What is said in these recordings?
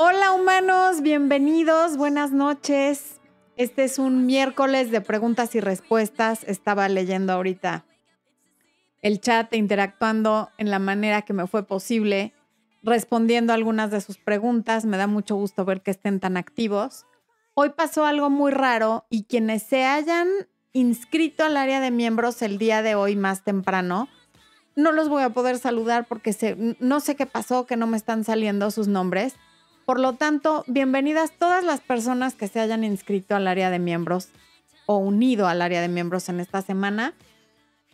Hola humanos, bienvenidos, buenas noches. Este es un miércoles de preguntas y respuestas. Estaba leyendo ahorita el chat interactuando en la manera que me fue posible, respondiendo algunas de sus preguntas. Me da mucho gusto ver que estén tan activos. Hoy pasó algo muy raro y quienes se hayan inscrito al área de miembros el día de hoy más temprano, no los voy a poder saludar porque no sé qué pasó, que no me están saliendo sus nombres. Por lo tanto, bienvenidas todas las personas que se hayan inscrito al área de miembros o unido al área de miembros en esta semana.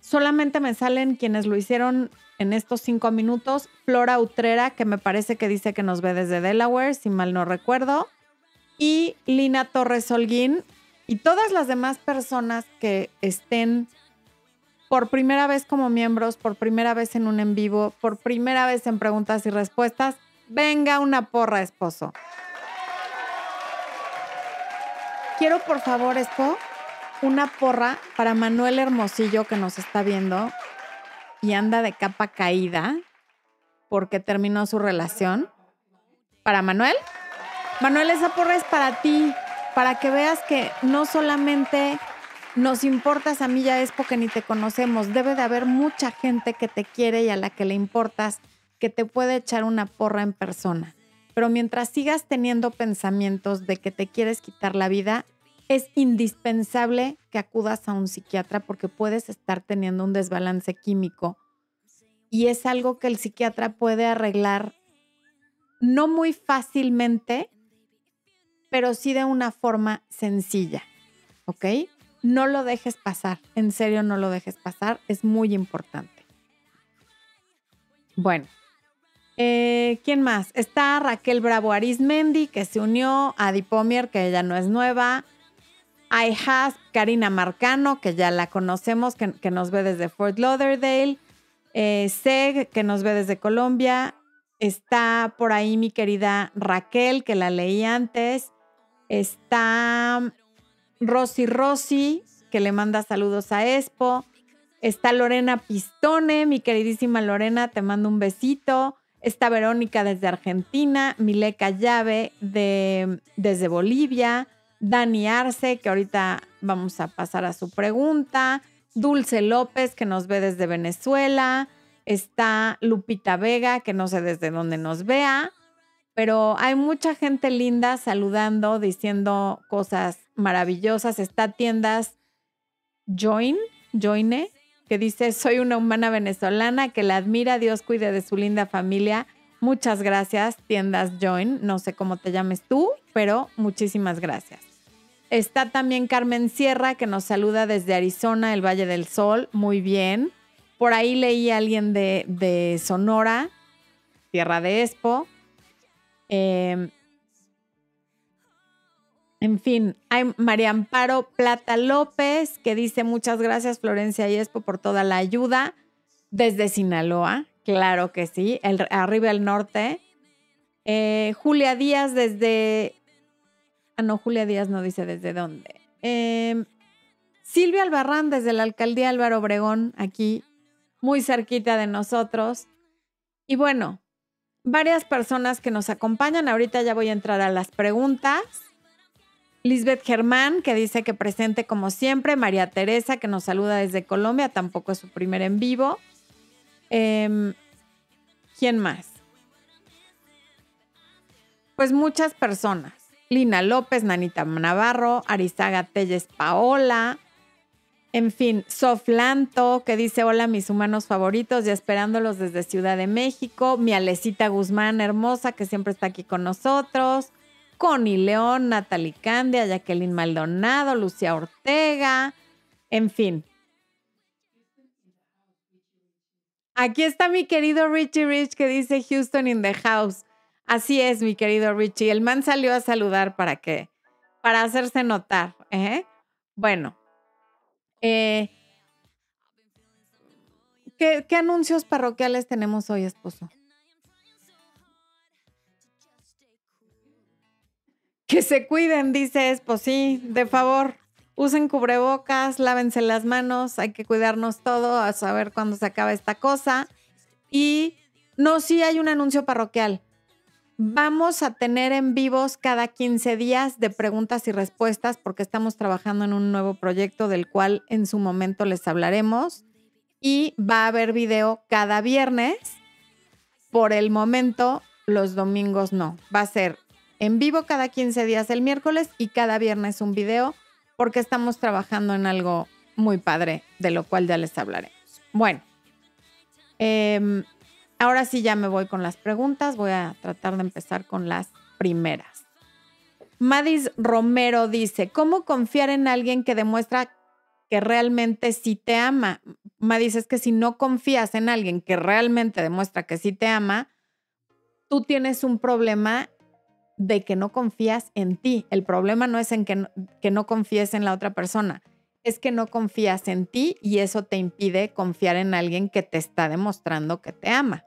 Solamente me salen quienes lo hicieron en estos cinco minutos. Flora Utrera, que me parece que dice que nos ve desde Delaware, si mal no recuerdo. Y Lina Torres Holguín. Y todas las demás personas que estén por primera vez como miembros, por primera vez en un en vivo, por primera vez en preguntas y respuestas, venga una porra, esposo. Quiero, por favor, Espo, una porra para Manuel Hermosillo que nos está viendo y anda de capa caída porque terminó su relación. ¿Para Manuel? Manuel, esa porra es para ti, para que veas que no solamente nos importas a mí ya es porque ni te conocemos. Debe de haber mucha gente que te quiere y a la que le importas, que te puede echar una porra en persona. Pero mientras sigas teniendo pensamientos de que te quieres quitar la vida, es indispensable que acudas a un psiquiatra porque puedes estar teniendo un desbalance químico. Y es algo que el psiquiatra puede arreglar no muy fácilmente, pero sí de una forma sencilla. ¿Ok? no lo dejes pasar, en serio no lo dejes pasar, es muy importante. Bueno, eh, ¿quién más? Está Raquel Bravo Arismendi, que se unió a Dipomier, que ella no es nueva. Has Karina Marcano, que ya la conocemos, que, nos ve desde Fort Lauderdale. Eh, Seg, que nos ve desde Colombia. Está por ahí mi querida Raquel, que la leí antes. Está Rosy Rosy, que le manda saludos a Expo. Está Lorena Pistone, mi queridísima Lorena, te mando un besito. Está Verónica desde Argentina, Mileca Llave de, desde Bolivia, Dani Arce, que ahorita vamos a pasar a su pregunta, Dulce López, que nos ve desde Venezuela, está Lupita Vega, que no sé desde dónde nos vea, pero hay mucha gente linda saludando, diciendo cosas maravillosas. Está tiendas Join, Joine, que dice, soy una humana venezolana que la admira, Dios cuide de su linda familia. Muchas gracias, tiendas Join. No sé cómo te llames tú, pero muchísimas gracias. Está también Carmen Sierra, que nos saluda desde Arizona, el Valle del Sol. Muy bien. Por ahí leí a alguien de, de Sonora, Tierra de Expo. Eh, en fin, hay María Amparo Plata López que dice muchas gracias Florencia y Expo por toda la ayuda desde Sinaloa, claro que sí, el, arriba al norte. Eh, Julia Díaz desde... Ah, no, Julia Díaz no dice desde dónde. Em, Silvia Albarrán desde la alcaldía Álvaro Obregón, aquí, muy cerquita de nosotros. Y bueno, varias personas que nos acompañan. Ahorita ya voy a entrar a las preguntas. Lisbeth Germán, que dice que presente como siempre. María Teresa, que nos saluda desde Colombia, tampoco es su primer en vivo. Em, ¿Quién más? Pues muchas personas. Lina López, Nanita Navarro, Arizaga Telles Paola, en fin, Soflanto, que dice hola mis humanos favoritos y esperándolos desde Ciudad de México. Mi Alecita Guzmán, hermosa, que siempre está aquí con nosotros. Connie León, Natalie Candia, Jacqueline Maldonado, Lucía Ortega, en fin. Aquí está mi querido Richie Rich que dice Houston in the house. Así es, mi querido Richie. El man salió a saludar para qué? Para hacerse notar. ¿eh? Bueno. Eh, ¿qué, ¿Qué anuncios parroquiales tenemos hoy, esposo? Que se cuiden, dice Espo, sí, de favor. Usen cubrebocas, lávense las manos, hay que cuidarnos todo, a saber cuándo se acaba esta cosa. Y no, sí hay un anuncio parroquial. Vamos a tener en vivos cada 15 días de preguntas y respuestas porque estamos trabajando en un nuevo proyecto del cual en su momento les hablaremos. Y va a haber video cada viernes. Por el momento, los domingos no. Va a ser en vivo cada 15 días el miércoles y cada viernes un video porque estamos trabajando en algo muy padre, de lo cual ya les hablaré. Bueno, em, ahora sí ya me voy con las preguntas. Voy a tratar de empezar con las primeras. Madis Romero dice, ¿cómo confiar en alguien que demuestra que realmente sí te ama? Madis, es que si no confías en alguien que realmente demuestra que sí te ama, tú tienes un problema de que no confías en ti. El problema no es en que no, confíes en la otra persona, es que no confías en ti y eso te impide confiar en alguien que te está demostrando que te ama.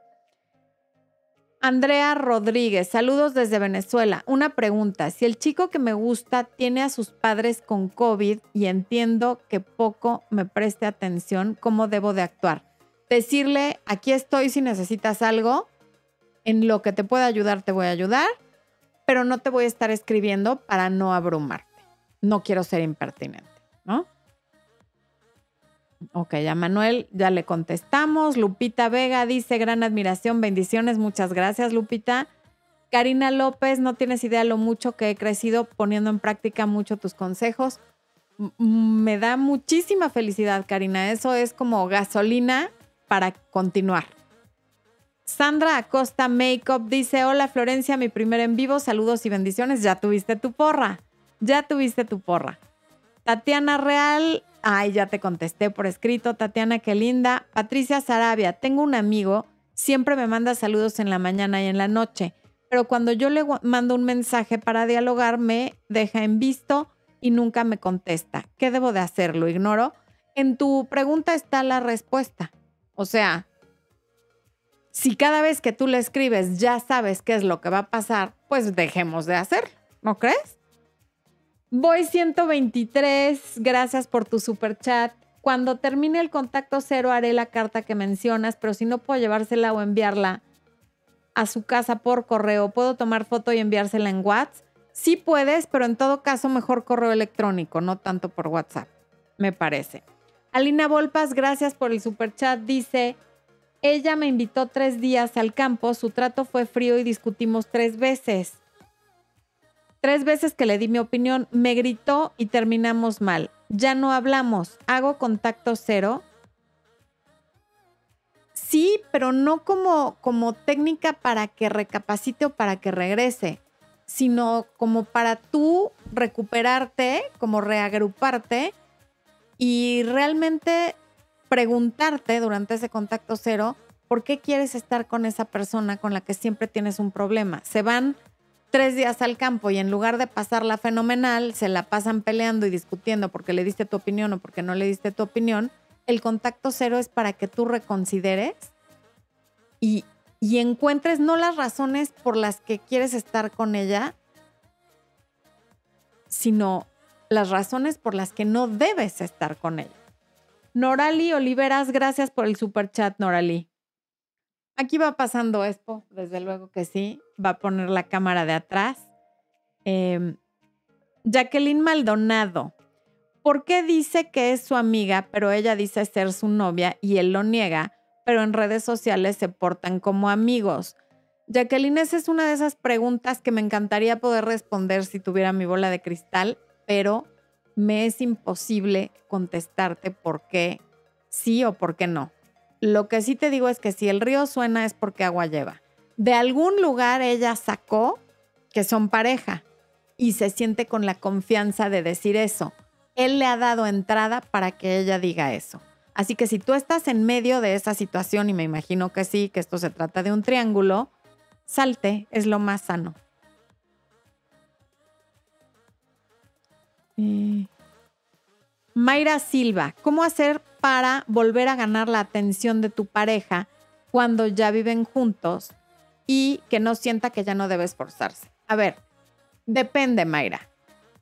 Andrea Rodríguez, saludos desde Venezuela. Una pregunta, si el chico que me gusta tiene a sus padres con COVID y entiendo que poco me preste atención, ¿cómo debo de actuar? Decirle, aquí estoy si necesitas algo, en lo que te pueda ayudar te voy a ayudar, pero no te voy a estar escribiendo para no abrumarte. No quiero ser impertinente, ¿no? Ok, a Manuel ya le contestamos. Lupita Vega dice, gran admiración, bendiciones, muchas gracias Lupita. Karina López, no tienes idea lo mucho que he crecido poniendo en práctica mucho tus consejos. me da muchísima felicidad, Karina. Eso es como gasolina para continuar. Sandra Acosta Makeup dice, hola Florencia, mi primer en vivo, saludos y bendiciones. Ya tuviste tu porra, ya tuviste tu porra. Tatiana Real, ay, ya te contesté por escrito. Tatiana, qué linda. Patricia Sarabia, tengo un amigo, siempre me manda saludos en la mañana y en la noche, pero cuando yo le mando un mensaje para dialogar, me deja en visto y nunca me contesta. ¿Qué debo de hacer? ¿Lo ignoro? En tu pregunta está la respuesta. O sea, si cada vez que tú le escribes ya sabes qué es lo que va a pasar, pues dejemos de hacerlo, ¿no crees? Voy 123, gracias por tu super chat. Cuando termine el contacto cero haré la carta que mencionas, pero si no puedo llevársela o enviarla a su casa por correo, ¿puedo tomar foto y enviársela en WhatsApp? Sí puedes, pero en todo caso mejor correo electrónico, no tanto por WhatsApp, me parece. Alina Volpas, gracias por el super chat. Dice, ella me invitó tres días al campo, su trato fue frío y discutimos tres veces. Tres veces que le di mi opinión, me gritó y terminamos mal. Ya no hablamos, hago contacto cero. Sí, pero no como, como técnica para que recapacite o para que regrese, sino como para tú recuperarte, como reagruparte y realmente preguntarte durante ese contacto cero, ¿por qué quieres estar con esa persona con la que siempre tienes un problema? Se van tres días al campo y en lugar de pasarla fenomenal, se la pasan peleando y discutiendo porque le diste tu opinión o porque no le diste tu opinión. El contacto cero es para que tú reconsideres y, y encuentres no las razones por las que quieres estar con ella, sino las razones por las que no debes estar con ella. Norali Oliveras, gracias por el super chat, Norali. Aquí va pasando Expo, desde luego que sí. Va a poner la cámara de atrás. Em, Jacqueline Maldonado. ¿Por qué dice que es su amiga, pero ella dice ser su novia y él lo niega, pero en redes sociales se portan como amigos? Jacqueline, esa es una de esas preguntas que me encantaría poder responder si tuviera mi bola de cristal, pero me es imposible contestarte por qué sí o por qué no. Lo que sí te digo es que si el río suena es porque agua lleva. De algún lugar ella sacó que son pareja y se siente con la confianza de decir eso. Él le ha dado entrada para que ella diga eso. Así que si tú estás en medio de esa situación, y me imagino que sí, que esto se trata de un triángulo, salte, es lo más sano. Mayra Silva, ¿cómo hacer para volver a ganar la atención de tu pareja cuando ya viven juntos y que no sienta que ya no debe esforzarse? A ver, depende, Mayra.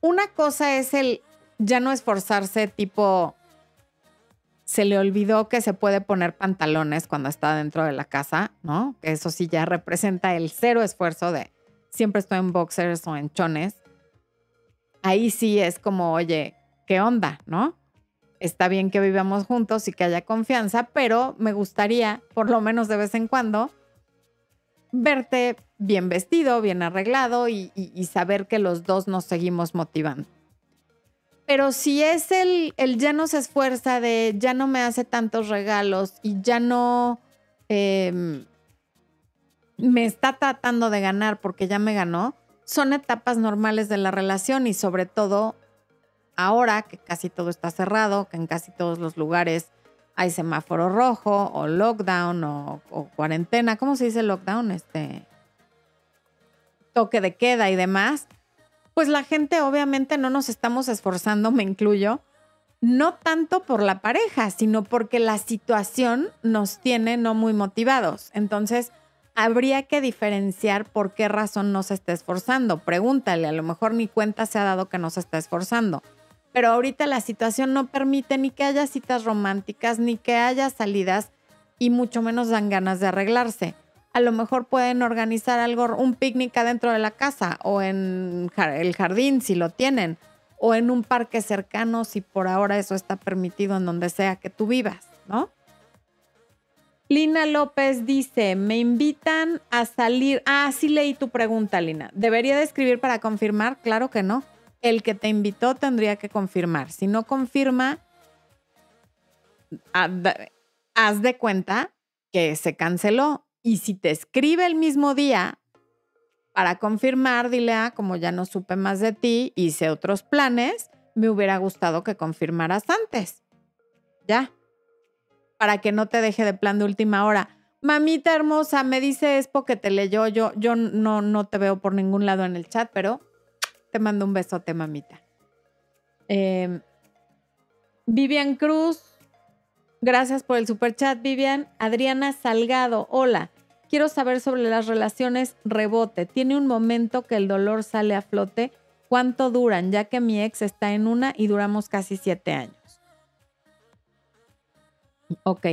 Una cosa es el ya no esforzarse tipo se le olvidó que se puede poner pantalones cuando está dentro de la casa, ¿no? Que eso sí ya representa el cero esfuerzo de siempre estoy en boxers o en chones, ahí sí es como, oye, ¿qué onda? ¿No? Está bien que vivamos juntos y que haya confianza, pero me gustaría, por lo menos de vez en cuando, verte bien vestido, bien arreglado y, saber que los dos nos seguimos motivando. Pero si es el, el, ya no se esfuerza de ya no me hace tantos regalos y ya no em, me está tratando de ganar porque ya me ganó, son etapas normales de la relación y sobre todo ahora que casi todo está cerrado, que en casi todos los lugares hay semáforo rojo o lockdown o, cuarentena, ¿cómo se dice lockdown? Este toque de queda y demás, pues la gente obviamente no nos estamos esforzando, me incluyo, no tanto por la pareja, sino porque la situación nos tiene no muy motivados. Entonces, habría que diferenciar por qué razón no se está esforzando. Pregúntale, a lo mejor ni cuenta se ha dado que no se está esforzando. Pero ahorita la situación no permite ni que haya citas románticas, ni que haya salidas, y mucho menos dan ganas de arreglarse. A lo mejor pueden organizar algo, un picnic adentro de la casa o en el jardín si lo tienen, o en un parque cercano si por ahora eso está permitido en donde sea que tú vivas, ¿no? Lina López dice, me invitan a salir. Ah, sí leí tu pregunta, Lina. ¿Debería de escribir para confirmar? Claro que no. El que te invitó tendría que confirmar. Si no confirma, haz de cuenta que se canceló. Y si te escribe el mismo día para confirmar, dile, ah, como ya no supe más de ti, hice otros planes, me hubiera gustado que confirmaras antes. Ya para que no te deje de plan de última hora. Mamita hermosa, me dice Espo que te leyó. Yo, yo no, no te veo por ningún lado en el chat, pero te mando un besote, mamita. Em, Vivian Cruz, gracias por el super chat, Vivian. Adriana Salgado, hola. Quiero saber sobre las relaciones rebote. ¿Tiene un momento que el dolor sale a flote? ¿Cuánto duran? Ya que mi ex está en una y duramos casi siete años. Ok.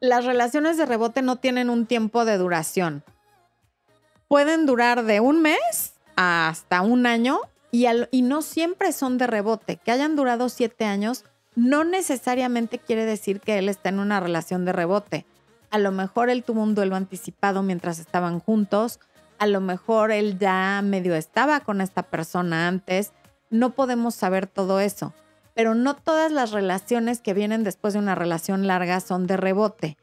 Las relaciones de rebote no tienen un tiempo de duración. Pueden durar de un mes hasta un año y, no siempre son de rebote. Que hayan durado siete años no necesariamente quiere decir que él está en una relación de rebote. A lo mejor él tuvo un duelo anticipado mientras estaban juntos. A lo mejor él ya medio estaba con esta persona antes. No podemos saber todo eso pero no todas las relaciones que vienen después de una relación larga son de rebote,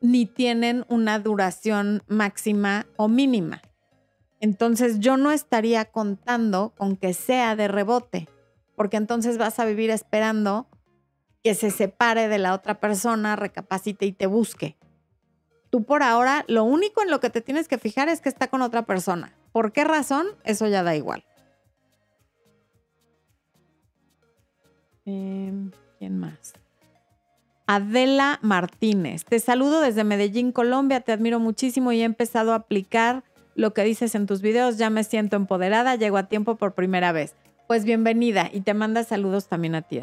ni tienen una duración máxima o mínima. Entonces yo no estaría contando con que sea de rebote, porque entonces vas a vivir esperando que se separe de la otra persona, recapacite y te busque. Tú por ahora lo único en lo que te tienes que fijar es que está con otra persona. ¿Por qué razón? Eso ya da igual. Em, ¿Quién más? Adela Martínez. Te saludo desde Medellín, Colombia. Te admiro muchísimo y he empezado a aplicar lo que dices en tus videos. Ya me siento empoderada. Llego a tiempo por primera vez. Pues bienvenida y te manda saludos también a ti.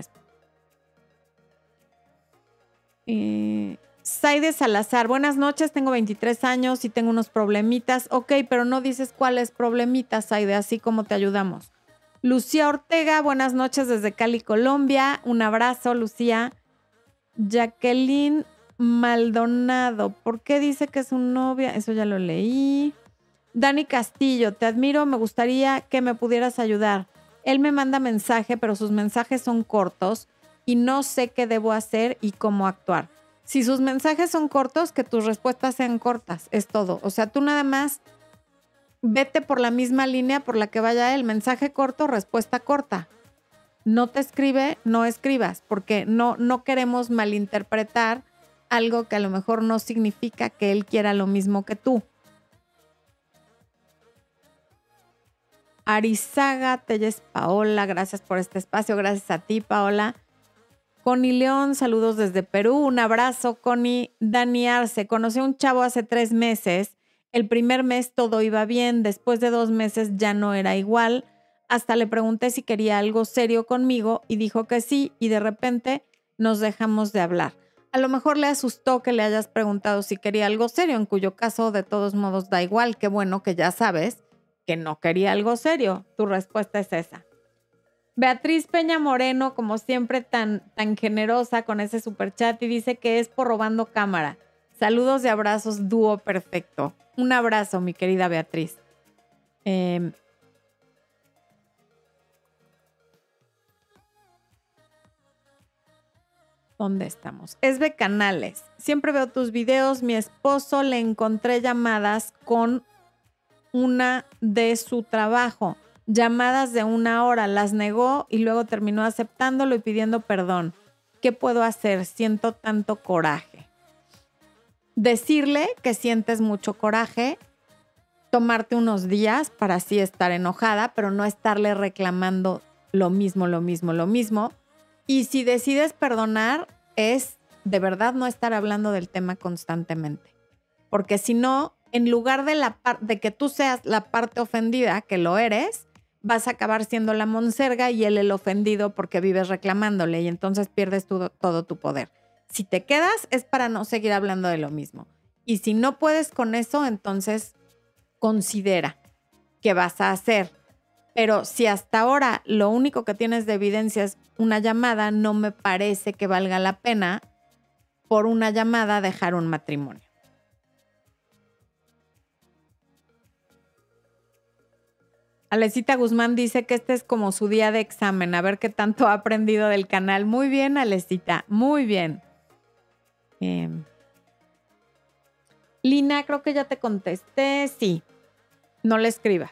Eh, Saide Salazar, buenas noches, tengo 23 años y tengo unos problemitas. Ok, pero no dices cuáles problemitas, Saide, así como te ayudamos. Lucía Ortega, buenas noches desde Cali, Colombia. Un abrazo, Lucía. Jacqueline Maldonado, ¿por qué dice que es su novia? Eso ya lo leí. Dani Castillo, te admiro, me gustaría que me pudieras ayudar. Él me manda mensaje, pero sus mensajes son cortos y no sé qué debo hacer y cómo actuar. Si sus mensajes son cortos, que tus respuestas sean cortas, es todo. O sea, tú nada más vete por la misma línea por la que vaya él. Mensaje corto, respuesta corta. No te escribe, no escribas, porque no, no queremos malinterpretar algo que a lo mejor no significa que él quiera lo mismo que tú. Arizaga Telles Paola, gracias por este espacio, gracias a ti, Paola. Connie León, saludos desde Perú, un abrazo, Connie. Dani Arce, conocí a un chavo hace tres meses el primer mes todo iba bien, después de dos meses ya no era igual. Hasta le pregunté si quería algo serio conmigo y dijo que sí y de repente nos dejamos de hablar. A lo mejor le asustó que le hayas preguntado si quería algo serio, en cuyo caso de todos modos da igual, qué bueno que ya sabes que no quería algo serio. Tu respuesta es esa. Beatriz Peña Moreno, como siempre, tan, tan generosa con ese super chat y dice que es por robando cámara. Saludos y abrazos, dúo perfecto. Un abrazo, mi querida Beatriz. Em, ¿Dónde estamos? Esbe Canales. Siempre veo tus videos. Mi esposo le encontré llamadas con una de su trabajo llamadas de una hora, las negó y luego terminó aceptándolo y pidiendo perdón. ¿Qué puedo hacer? Siento tanto coraje. Decirle que sientes mucho coraje, tomarte unos días para así estar enojada, pero no estarle reclamando lo mismo, lo mismo, lo mismo. Y si decides perdonar, es de verdad no estar hablando del tema constantemente. Porque si no, en lugar de, la de que tú seas la parte ofendida, que lo eres, vas a acabar siendo la monserga y él el ofendido porque vives reclamándole y entonces pierdes todo tu poder. Si te quedas es para no seguir hablando de lo mismo. Y si no puedes con eso, entonces considera qué vas a hacer. Pero si hasta ahora lo único que tienes de evidencia es una llamada, no me parece que valga la pena por una llamada dejar un matrimonio. Alecita Guzmán dice que este es como su día de examen, a ver qué tanto ha aprendido del canal. Muy bien, Alecita, muy bien. Em, Lina, creo que ya te contesté. Sí, no le escribas.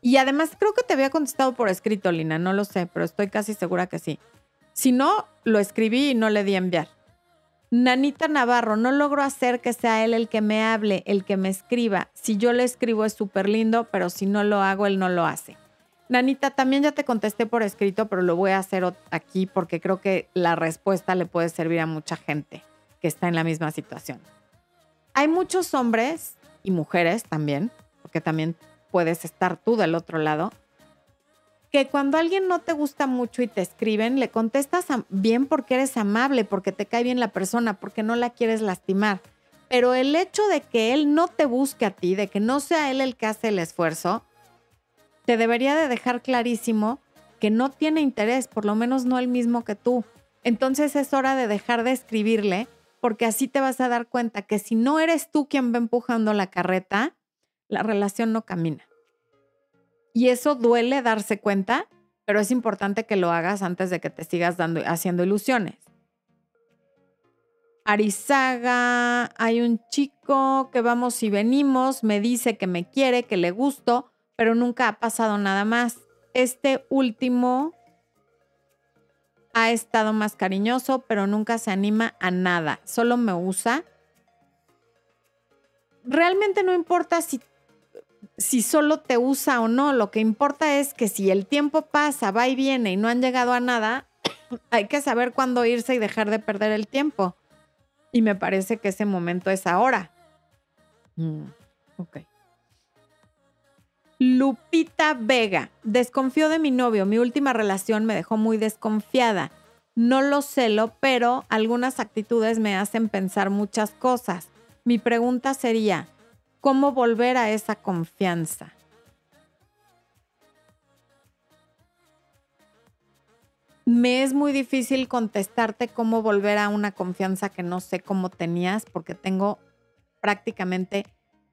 Y además creo que te había contestado por escrito, Lina, no lo sé, pero estoy casi segura que sí. Si no, lo escribí y no le di a enviar. Nanita Navarro, no logro hacer que sea él el que me hable, el que me escriba. Si yo le escribo es súper lindo, pero si no lo hago, él no lo hace. Nanita, también ya te contesté por escrito, pero lo voy a hacer aquí porque creo que la respuesta le puede servir a mucha gente que está en la misma situación. Hay muchos hombres y mujeres también, porque también puedes estar tú del otro lado, que cuando alguien no te gusta mucho y te escriben, le contestas bien porque eres amable, porque te cae bien la persona, porque no la quieres lastimar. Pero el hecho de que él no te busque a ti, de que no sea él el que hace el esfuerzo, te debería de dejar clarísimo que no tiene interés, por lo menos no el mismo que tú. Entonces es hora de dejar de escribirle, porque así te vas a dar cuenta que si no eres tú quien va empujando la carreta, la relación no camina. Y eso duele darse cuenta, pero es importante que lo hagas antes de que te sigas dando, haciendo ilusiones. Arizaga, hay un chico que vamos y venimos, me dice que me quiere, que le gusto, pero nunca ha pasado nada más. Este último ha estado más cariñoso, pero nunca se anima a nada, solo me usa. Realmente no importa si si solo te usa o no. Lo que importa es que si el tiempo pasa, va y viene y no han llegado a nada, hay que saber cuándo irse y dejar de perder el tiempo. Y me parece que ese momento es ahora. Mm, ok. Lupita Vega. Desconfío de mi novio. Mi última relación me dejó muy desconfiada. No lo celo, pero algunas actitudes me hacen pensar muchas cosas. Mi pregunta sería, cómo volver a esa confianza. Me es muy difícil contestarte cómo volver a una confianza que no sé cómo tenías porque tengo prácticamente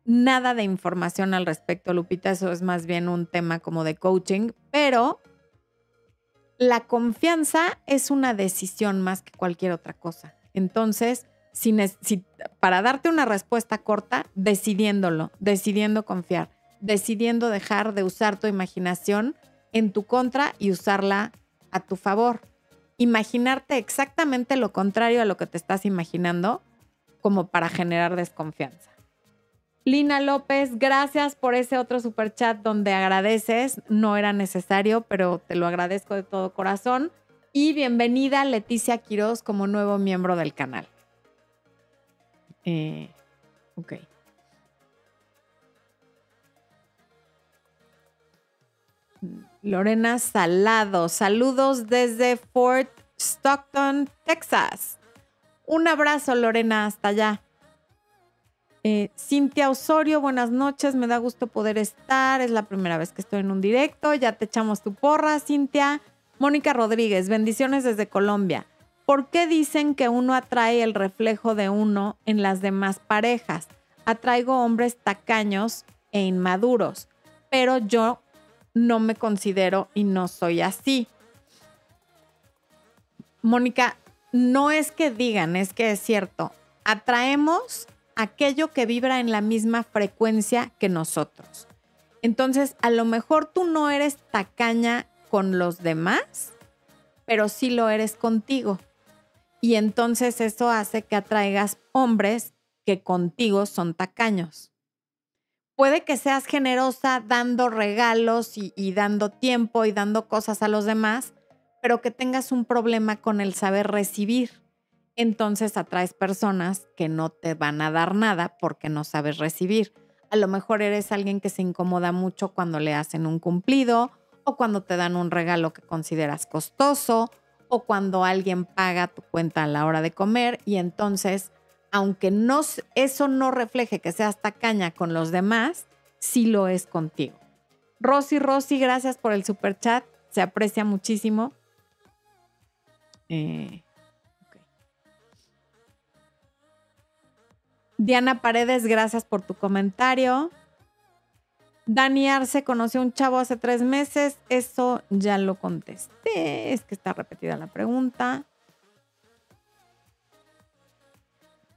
nada de información al respecto, Lupita. Eso es más bien un tema como de coaching, pero la confianza es una decisión más que cualquier otra cosa. Entonces, para darte una respuesta corta, decidiéndolo, decidiendo confiar, decidiendo dejar de usar tu imaginación en tu contra y usarla a tu favor. Imaginarte exactamente lo contrario a lo que te estás imaginando como para generar desconfianza. Lina López, gracias por ese otro super chat donde agradeces. No era necesario, pero te lo agradezco de todo corazón. Y bienvenida Leticia Quiroz como nuevo miembro del canal. Eh, ok. Lorena Salado, saludos desde Fort Stockton, Texas. Un abrazo, Lorena, hasta allá. Eh, Cintia Osorio, buenas noches, me da gusto poder estar, es la primera vez que estoy en un directo, ya te echamos tu porra, Cintia. Mónica Rodríguez, bendiciones desde Colombia. ¿Por qué dicen que uno atrae el reflejo de uno en las demás parejas? Atraigo hombres tacaños e inmaduros, pero yo no me considero y no soy así. Mónica, no es que digan, es que es cierto. Atraemos aquello que vibra en la misma frecuencia que nosotros. Entonces, a lo mejor tú no eres tacaña con los demás, pero sí lo eres contigo. Y entonces eso hace que atraigas hombres que contigo son tacaños. Puede que seas generosa dando regalos y, dando tiempo y dando cosas a los demás, pero que tengas un problema con el saber recibir entonces atraes personas que no te van a dar nada porque no sabes recibir. A lo mejor eres alguien que se incomoda mucho cuando le hacen un cumplido o cuando te dan un regalo que consideras costoso o cuando alguien paga tu cuenta a la hora de comer y entonces, aunque eso no refleje que seas tacaña con los demás, sí lo es contigo. Rosy, Rosy, gracias por el super chat, se aprecia muchísimo. Eh, Diana Paredes, gracias por tu comentario. Dani Arce conoció a un chavo hace tres meses. Eso ya lo contesté. Es que está repetida la pregunta.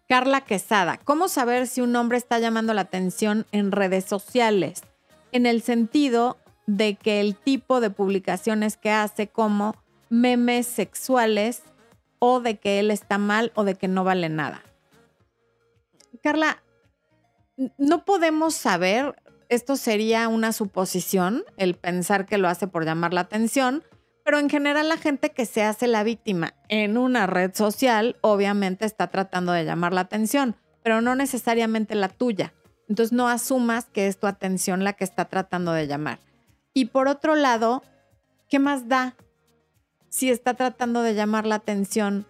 Carla Quesada, ¿cómo saber si un hombre está llamando la atención en redes sociales? En el sentido de que el tipo de publicaciones que hace como memes sexuales o de que él está mal o de que no vale nada. Carla, no podemos saber, esto sería una suposición, el pensar que lo hace por llamar la atención, pero en general la gente que se hace la víctima en una red social obviamente está tratando de llamar la atención, pero no necesariamente la tuya. Entonces no asumas que es tu atención la que está tratando de llamar. Y por otro lado, ¿qué más da si está tratando de llamar la atención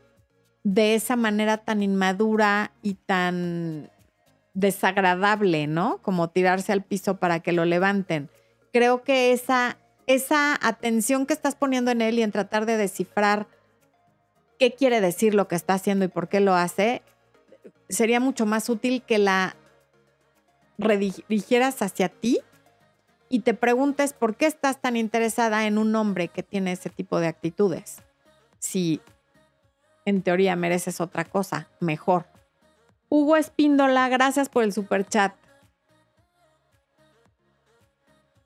de esa manera tan inmadura y tan desagradable, ¿no? Como tirarse al piso para que lo levanten. Creo que esa, esa atención que estás poniendo en él y en tratar de descifrar qué quiere decir lo que está haciendo y por qué lo hace, sería mucho más útil que la redirigieras hacia ti y te preguntes por qué estás tan interesada en un hombre que tiene ese tipo de actitudes. Si en teoría mereces otra cosa, mejor. Hugo Espíndola, gracias por el super chat.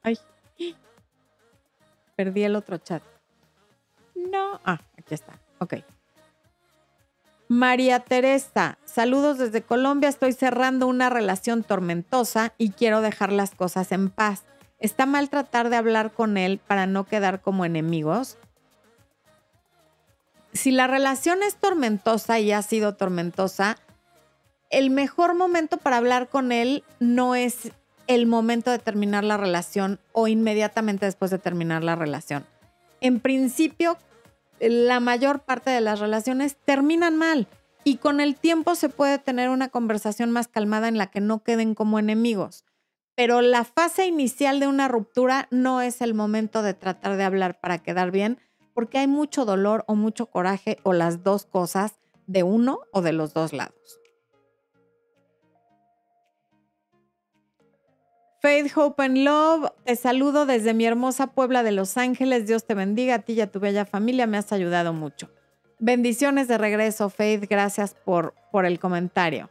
Ay, perdí el otro chat. No, ah, aquí está. Ok. María Teresa, saludos desde Colombia. Estoy cerrando una relación tormentosa y quiero dejar las cosas en paz. ¿Está mal tratar de hablar con él para no quedar como enemigos? Si la relación es tormentosa y ha sido tormentosa, el mejor momento para hablar con él no es el momento de terminar la relación o inmediatamente después de terminar la relación. En principio, la mayor parte de las relaciones terminan mal y con el tiempo se puede tener una conversación más calmada en la que no queden como enemigos. Pero la fase inicial de una ruptura no es el momento de tratar de hablar para quedar bien, porque hay mucho dolor o mucho coraje o las dos cosas de uno o de los dos lados. Faith, Hope and Love, te saludo desde mi hermosa Puebla de Los Ángeles. Dios te bendiga a ti y a tu bella familia, me has ayudado mucho. Bendiciones de regreso, Faith, gracias por, por el comentario.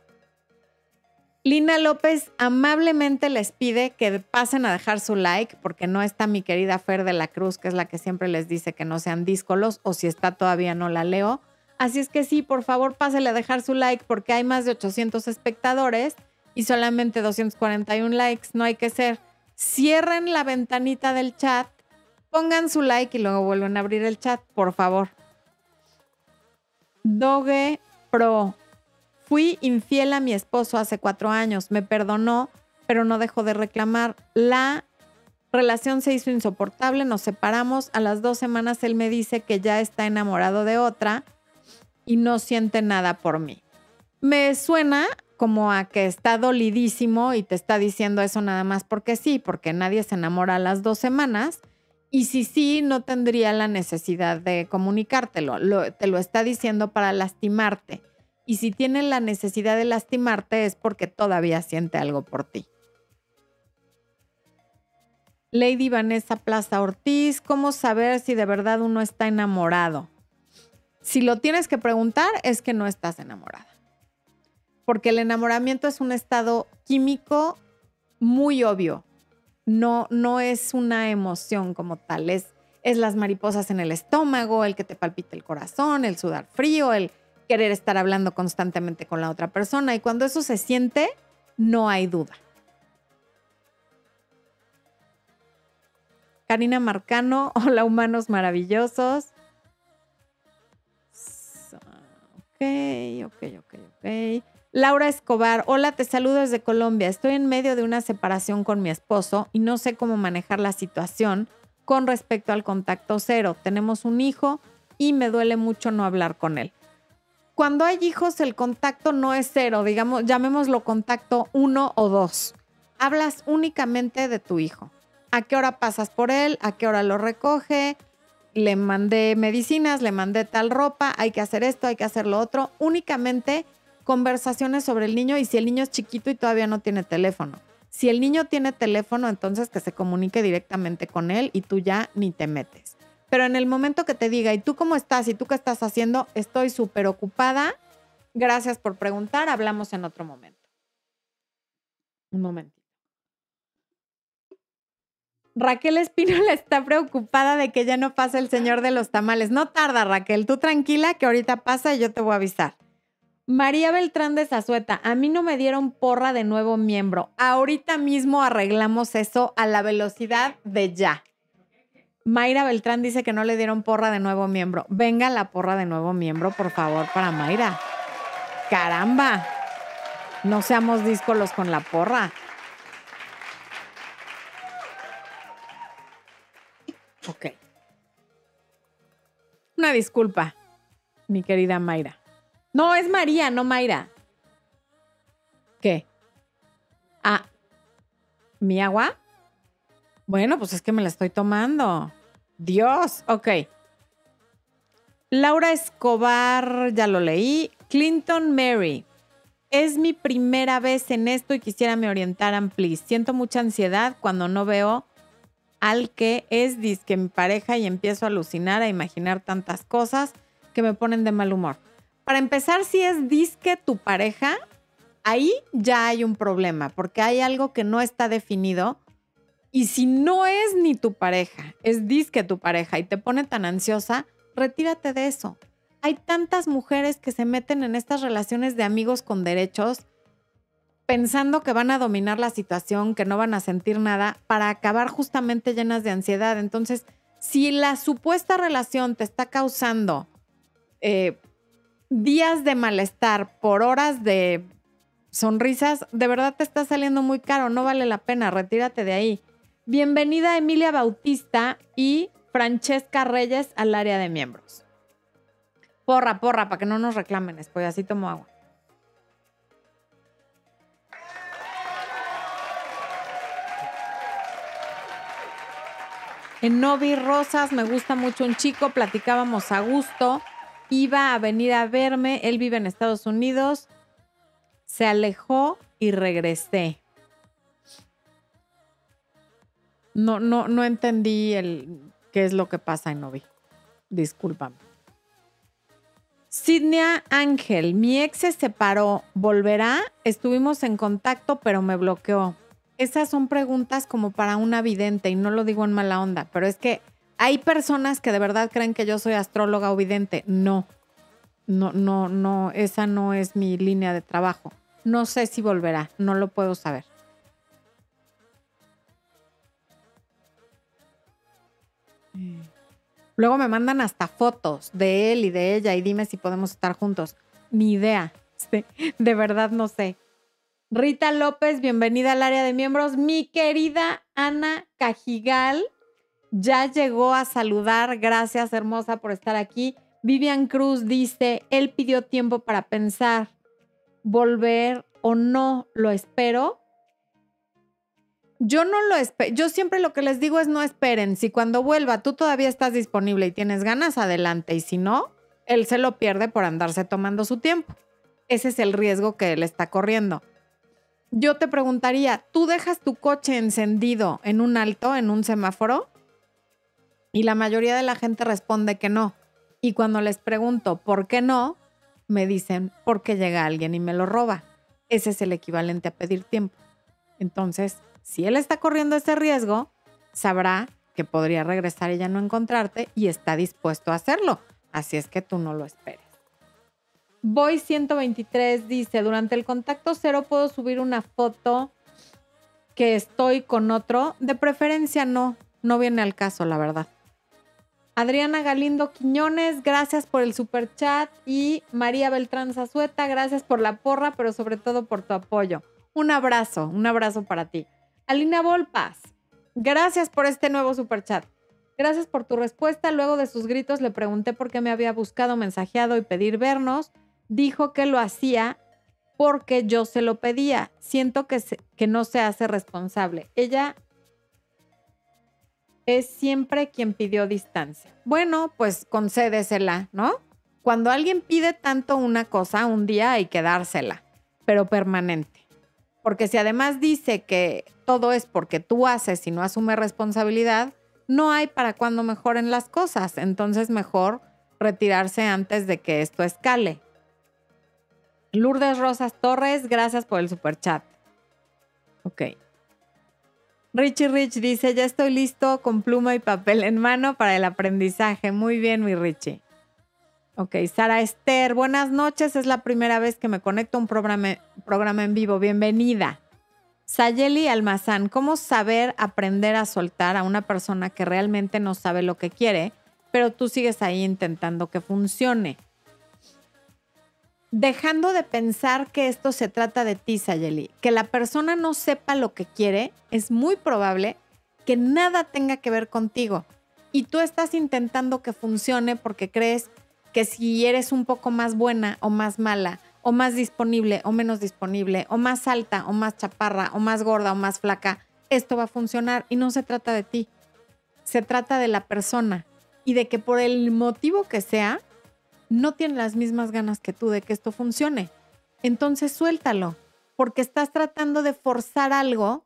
Lina López amablemente les pide que pasen a dejar su like porque no está mi querida Fer de la Cruz, que es la que siempre les dice que no sean díscolos o si está todavía no la leo. Así es que sí, por favor, pásenle a dejar su like porque hay más de 800 espectadores y solamente 241 likes. No hay que ser. Cierren la ventanita del chat, pongan su like y luego vuelven a abrir el chat, por favor. Doge Pro. Fui infiel a mi esposo hace cuatro años, me perdonó, pero no dejó de reclamar. La relación se hizo insoportable, nos separamos. A las dos semanas él me dice que ya está enamorado de otra y no siente nada por mí. Me suena como a que está dolidísimo y te está diciendo eso nada más porque sí, porque nadie se enamora a las dos semanas. Y si sí, no tendría la necesidad de comunicártelo. te lo está diciendo para lastimarte. Y si tiene la necesidad de lastimarte es porque todavía siente algo por ti. Lady Vanessa Plaza Ortiz, ¿cómo saber si de verdad uno está enamorado? Si lo tienes que preguntar es que no estás enamorada porque el enamoramiento es un estado químico muy obvio. No, no es una emoción como tal, es, es las mariposas en el estómago, el que te palpite el corazón, el sudar frío, el querer estar hablando constantemente con la otra persona. Y cuando eso se siente, no hay duda. Karina Marcano, hola humanos maravillosos. Ok, ok, ok, ok. Laura Escobar, hola, te saludo desde Colombia. Estoy en medio de una separación con mi esposo y no sé cómo manejar la situación con respecto al contacto cero. Tenemos un hijo y me duele mucho no hablar con él. Cuando hay hijos, el contacto no es cero, digamos, llamémoslo contacto uno o dos. Hablas únicamente de tu hijo. ¿A qué hora pasas por él? ¿A qué hora lo recoge? Le mandé medicinas, le mandé tal ropa, hay que hacer esto, hay que hacer lo otro. Únicamente conversaciones sobre el niño y si el niño es chiquito y todavía no tiene teléfono. Si el niño tiene teléfono, entonces que se comunique directamente con él y tú ya ni te metes. Pero en el momento que te diga, ¿y tú cómo estás? ¿Y tú qué estás haciendo? Estoy súper ocupada. Gracias por preguntar. Hablamos en otro momento. Un momentito. Raquel Espínola está preocupada de que ya no pase el señor de los tamales. No tarda, Raquel. Tú tranquila que ahorita pasa y yo te voy a avisar. María Beltrán de Zazueta, a mí no me dieron porra de nuevo miembro. Ahorita mismo arreglamos eso a la velocidad de ya. Mayra Beltrán dice que no le dieron porra de nuevo miembro. Venga la porra de nuevo miembro, por favor, para Mayra. Caramba. No seamos díscolos con la porra. Ok. Una disculpa, mi querida Mayra. No, es María, no Mayra. ¿Qué? Ah, ¿mi agua? Bueno, pues es que me la estoy tomando. Dios, ok. Laura Escobar, ya lo leí. Clinton Mary. Es mi primera vez en esto y quisiera me orientaran, please. Siento mucha ansiedad cuando no veo al que es disque mi pareja y empiezo a alucinar, a imaginar tantas cosas que me ponen de mal humor. Para empezar, si es disque tu pareja, ahí ya hay un problema, porque hay algo que no está definido. Y si no es ni tu pareja, es disque tu pareja y te pone tan ansiosa, retírate de eso. Hay tantas mujeres que se meten en estas relaciones de amigos con derechos pensando que van a dominar la situación, que no van a sentir nada, para acabar justamente llenas de ansiedad. Entonces, si la supuesta relación te está causando eh, días de malestar por horas de sonrisas, de verdad te está saliendo muy caro, no vale la pena, retírate de ahí. Bienvenida Emilia Bautista y Francesca Reyes al área de miembros. Porra, porra, para que no nos reclamen después, así tomo agua. En Novi Rosas me gusta mucho un chico, platicábamos a gusto iba a venir a verme, él vive en Estados Unidos, se alejó y regresé. No, no, no entendí el, qué es lo que pasa en Novi. Discúlpame. Sidnea Ángel, mi ex se separó, ¿volverá? Estuvimos en contacto, pero me bloqueó. Esas son preguntas como para una vidente y no lo digo en mala onda, pero es que hay personas que de verdad creen que yo soy astróloga o vidente. No, no, no, no, esa no es mi línea de trabajo. No sé si volverá, no lo puedo saber. Luego me mandan hasta fotos de él y de ella y dime si podemos estar juntos. Ni idea. De verdad no sé. Rita López, bienvenida al área de miembros. Mi querida Ana Cajigal, ya llegó a saludar. Gracias, hermosa, por estar aquí. Vivian Cruz dice, él pidió tiempo para pensar, volver o no lo espero, yo no lo espero. Yo siempre lo que les digo es no esperen. Si cuando vuelva tú todavía estás disponible y tienes ganas, adelante. Y si no, él se lo pierde por andarse tomando su tiempo. Ese es el riesgo que él está corriendo. Yo te preguntaría, ¿tú dejas tu coche encendido en un alto, en un semáforo? Y la mayoría de la gente responde que no. Y cuando les pregunto por qué no, me dicen porque llega alguien y me lo roba. Ese es el equivalente a pedir tiempo. Entonces, si él está corriendo ese riesgo, sabrá que podría regresar y ya no encontrarte y está dispuesto a hacerlo. Así es que tú no lo esperes. Voy 123 dice, durante el contacto cero puedo subir una foto que estoy con otro. De preferencia no, no viene al caso, la verdad. Adriana Galindo Quiñones, gracias por el super chat. Y María Beltrán Zazueta, gracias por la porra, pero sobre todo por tu apoyo. Un abrazo, un abrazo para ti. Alina Volpas, gracias por este nuevo super chat. Gracias por tu respuesta. Luego de sus gritos le pregunté por qué me había buscado, mensajeado y pedir vernos. Dijo que lo hacía porque yo se lo pedía. Siento que, que no se hace responsable. Ella es siempre quien pidió distancia. Bueno, pues concédesela, ¿no? Cuando alguien pide tanto una cosa, un día hay que dársela, pero permanente. Porque si además dice que todo es porque tú haces y no asume responsabilidad, no hay para cuando mejoren las cosas. Entonces mejor retirarse antes de que esto escale. Lourdes Rosas Torres, gracias por el super chat. Ok. Richie Rich dice, ya estoy listo con pluma y papel en mano para el aprendizaje. Muy bien, mi Richie. Ok, Sara Esther, buenas noches. Es la primera vez que me conecto a un programa, en vivo. Bienvenida. Sayeli Almazán, ¿cómo saber aprender a soltar a una persona que realmente no sabe lo que quiere, pero tú sigues ahí intentando que funcione? dejando de pensar que esto se trata de ti, Sayeli, que la persona no sepa lo que quiere, es muy probable que nada tenga que ver contigo. Y tú estás intentando que funcione porque crees que si eres un poco más buena o más mala, o más disponible o menos disponible, o más alta o más chaparra, o más gorda o más flaca, esto va a funcionar y no se trata de ti. Se trata de la persona y de que por el motivo que sea, no tiene las mismas ganas que tú de que esto funcione. Entonces suéltalo, porque estás tratando de forzar algo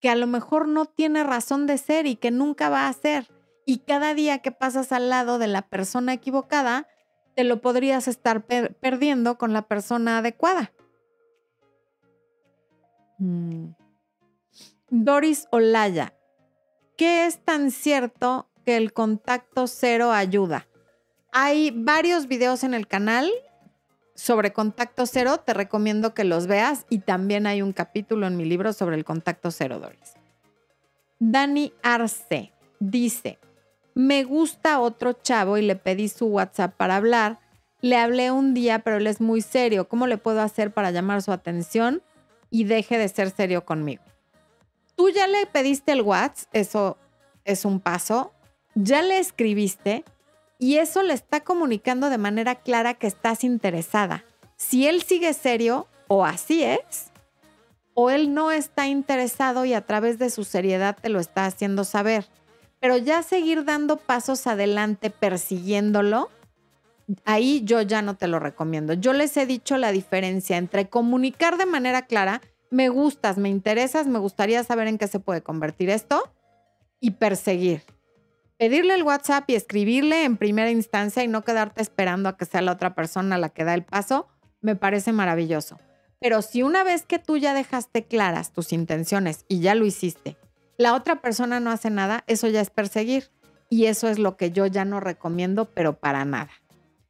que a lo mejor no tiene razón de ser y que nunca va a ser. Y cada día que pasas al lado de la persona equivocada, te lo podrías estar perdiendo con la persona adecuada. Mm. Doris Olaya, ¿qué es tan cierto que el contacto cero ayuda? Hay varios videos en el canal sobre contacto cero, te recomiendo que los veas y también hay un capítulo en mi libro sobre el contacto cero, Doris. Dani Arce dice, me gusta otro chavo y le pedí su WhatsApp para hablar. Le hablé un día, pero él es muy serio. ¿Cómo le puedo hacer para llamar su atención y deje de ser serio conmigo? Tú ya le pediste el WhatsApp, eso es un paso. Ya le escribiste, y eso le está comunicando de manera clara que estás interesada. Si él sigue serio, o así es, o él no está interesado y a través de su seriedad te lo está haciendo saber. Pero ya seguir dando pasos adelante persiguiéndolo, ahí yo ya no te lo recomiendo. Yo les he dicho la diferencia entre comunicar de manera clara, me gustas, me interesas, me gustaría saber en qué se puede convertir esto, y perseguir pedirle el WhatsApp y escribirle en primera instancia y no quedarte esperando a que sea la otra persona la que da el paso, me parece maravilloso. Pero si una vez que tú ya dejaste claras tus intenciones y ya lo hiciste, la otra persona no hace nada, eso ya es perseguir. Y eso es lo que yo ya no recomiendo, pero para nada.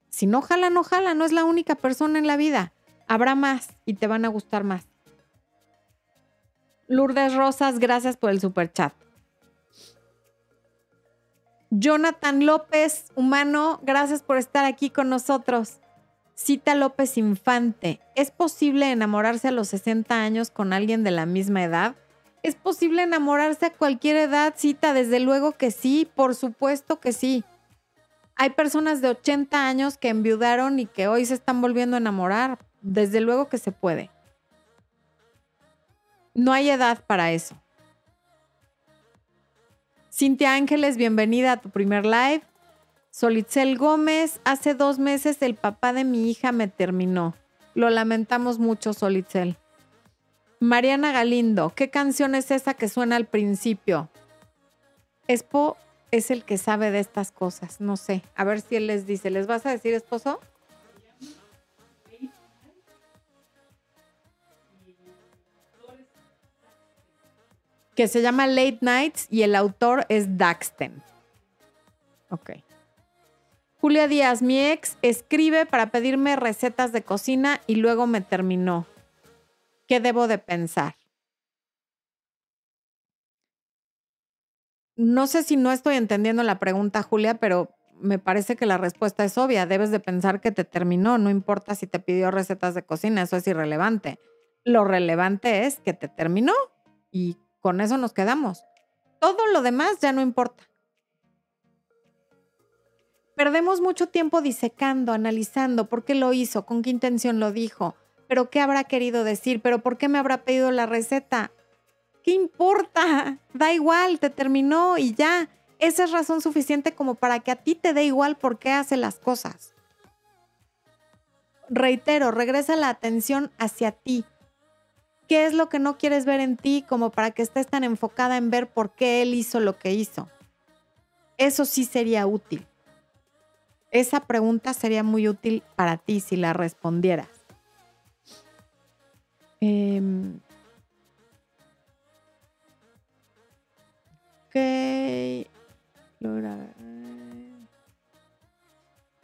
Si no jala, no jala, no es la única persona en la vida. Habrá más y te van a gustar más. Lourdes Rosas, gracias por el super chat. Jonathan López, humano, gracias por estar aquí con nosotros. Cita López Infante, ¿es posible enamorarse a los 60 años con alguien de la misma edad? ¿Es posible enamorarse a cualquier edad, Cita? Desde luego que sí, por supuesto que sí. Hay personas de 80 años que enviudaron y que hoy se están volviendo a enamorar. Desde luego que se puede. No hay edad para eso. Cintia Ángeles, bienvenida a tu primer live. Solitzel Gómez, hace dos meses el papá de mi hija me terminó. Lo lamentamos mucho, Solitzel. Mariana Galindo, ¿qué canción es esa que suena al principio? Espo es el que sabe de estas cosas, no sé. A ver si él les dice, ¿les vas a decir esposo? Que se llama Late Nights y el autor es Daxten. Ok. Julia Díaz, mi ex, escribe para pedirme recetas de cocina y luego me terminó. ¿Qué debo de pensar? No sé si no estoy entendiendo la pregunta, Julia, pero me parece que la respuesta es obvia. Debes de pensar que te terminó, no importa si te pidió recetas de cocina, eso es irrelevante. Lo relevante es que te terminó y con eso nos quedamos. Todo lo demás ya no importa. Perdemos mucho tiempo disecando, analizando por qué lo hizo, con qué intención lo dijo, pero qué habrá querido decir, pero por qué me habrá pedido la receta. ¿Qué importa? Da igual, te terminó y ya. Esa es razón suficiente como para que a ti te dé igual por qué hace las cosas. Reitero, regresa la atención hacia ti. ¿Qué es lo que no quieres ver en ti como para que estés tan enfocada en ver por qué él hizo lo que hizo? Eso sí sería útil. Esa pregunta sería muy útil para ti si la respondieras. Eh, ok. Loira.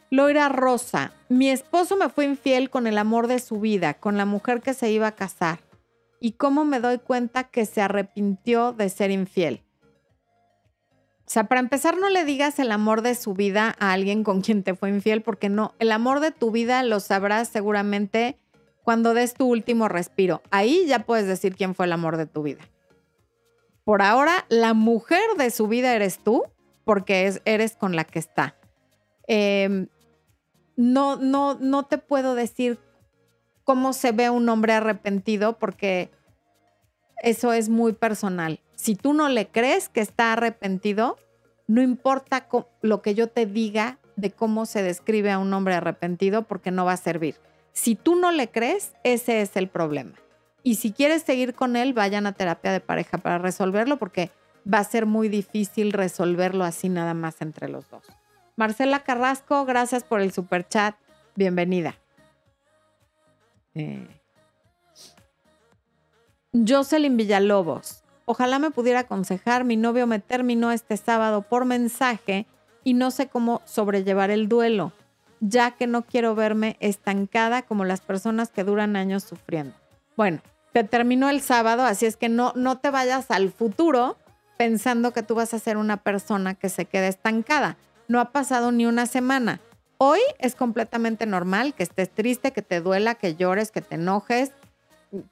Loira Rosa. Mi esposo me fue infiel con el amor de su vida, con la mujer que se iba a casar. ¿Y cómo me doy cuenta que se arrepintió de ser infiel? O sea, para empezar, no le digas el amor de su vida a alguien con quien te fue infiel, porque no, el amor de tu vida lo sabrás seguramente cuando des tu último respiro. Ahí ya puedes decir quién fue el amor de tu vida. Por ahora, la mujer de su vida eres tú, porque es, eres con la que está. Em, no, no, no te puedo decir cómo se ve un hombre arrepentido, porque eso es muy personal si tú no le crees que está arrepentido, no importa lo que yo te diga de cómo se describe a un hombre arrepentido porque no va a servir. Si tú no le crees, ese es el problema. Y si quieres seguir con él, vayan a terapia de pareja para resolverlo porque va a ser muy difícil resolverlo así nada más entre los dos. Marcela Carrasco, gracias por el super chat. Bienvenida. Eh. Jocelyn Villalobos, Ojalá me pudiera aconsejar, mi novio me terminó este sábado por mensaje y no sé cómo sobrellevar el duelo, ya que no quiero verme estancada como las personas que duran años sufriendo. Bueno, te terminó el sábado, así es que no, no te vayas al futuro pensando que tú vas a ser una persona que se quede estancada. No ha pasado ni una semana. Hoy es completamente normal que estés triste, que te duela, que llores, que te enojes,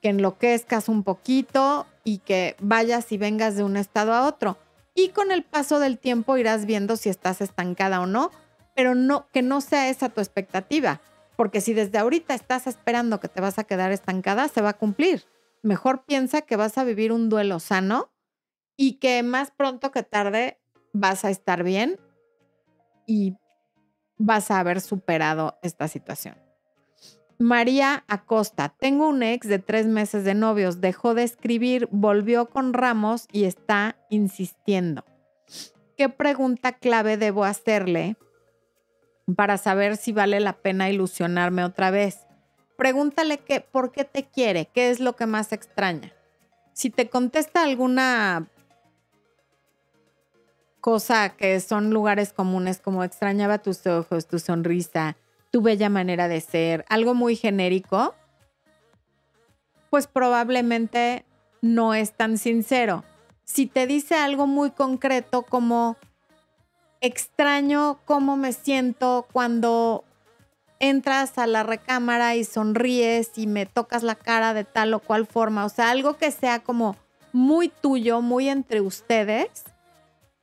que enloquezcas un poquito y que vayas y vengas de un estado a otro. Y con el paso del tiempo irás viendo si estás estancada o no, pero no que no sea esa tu expectativa, porque si desde ahorita estás esperando que te vas a quedar estancada, se va a cumplir. Mejor piensa que vas a vivir un duelo sano y que más pronto que tarde vas a estar bien y vas a haber superado esta situación. María Acosta, tengo un ex de tres meses de novios, dejó de escribir, volvió con Ramos y está insistiendo. ¿Qué pregunta clave debo hacerle para saber si vale la pena ilusionarme otra vez? Pregúntale qué, por qué te quiere, qué es lo que más extraña. Si te contesta alguna cosa que son lugares comunes como extrañaba tus ojos, tu sonrisa, tu bella manera de ser, algo muy genérico, pues probablemente no es tan sincero. Si te dice algo muy concreto como extraño cómo me siento cuando entras a la recámara y sonríes y me tocas la cara de tal o cual forma, o sea, algo que sea como muy tuyo, muy entre ustedes,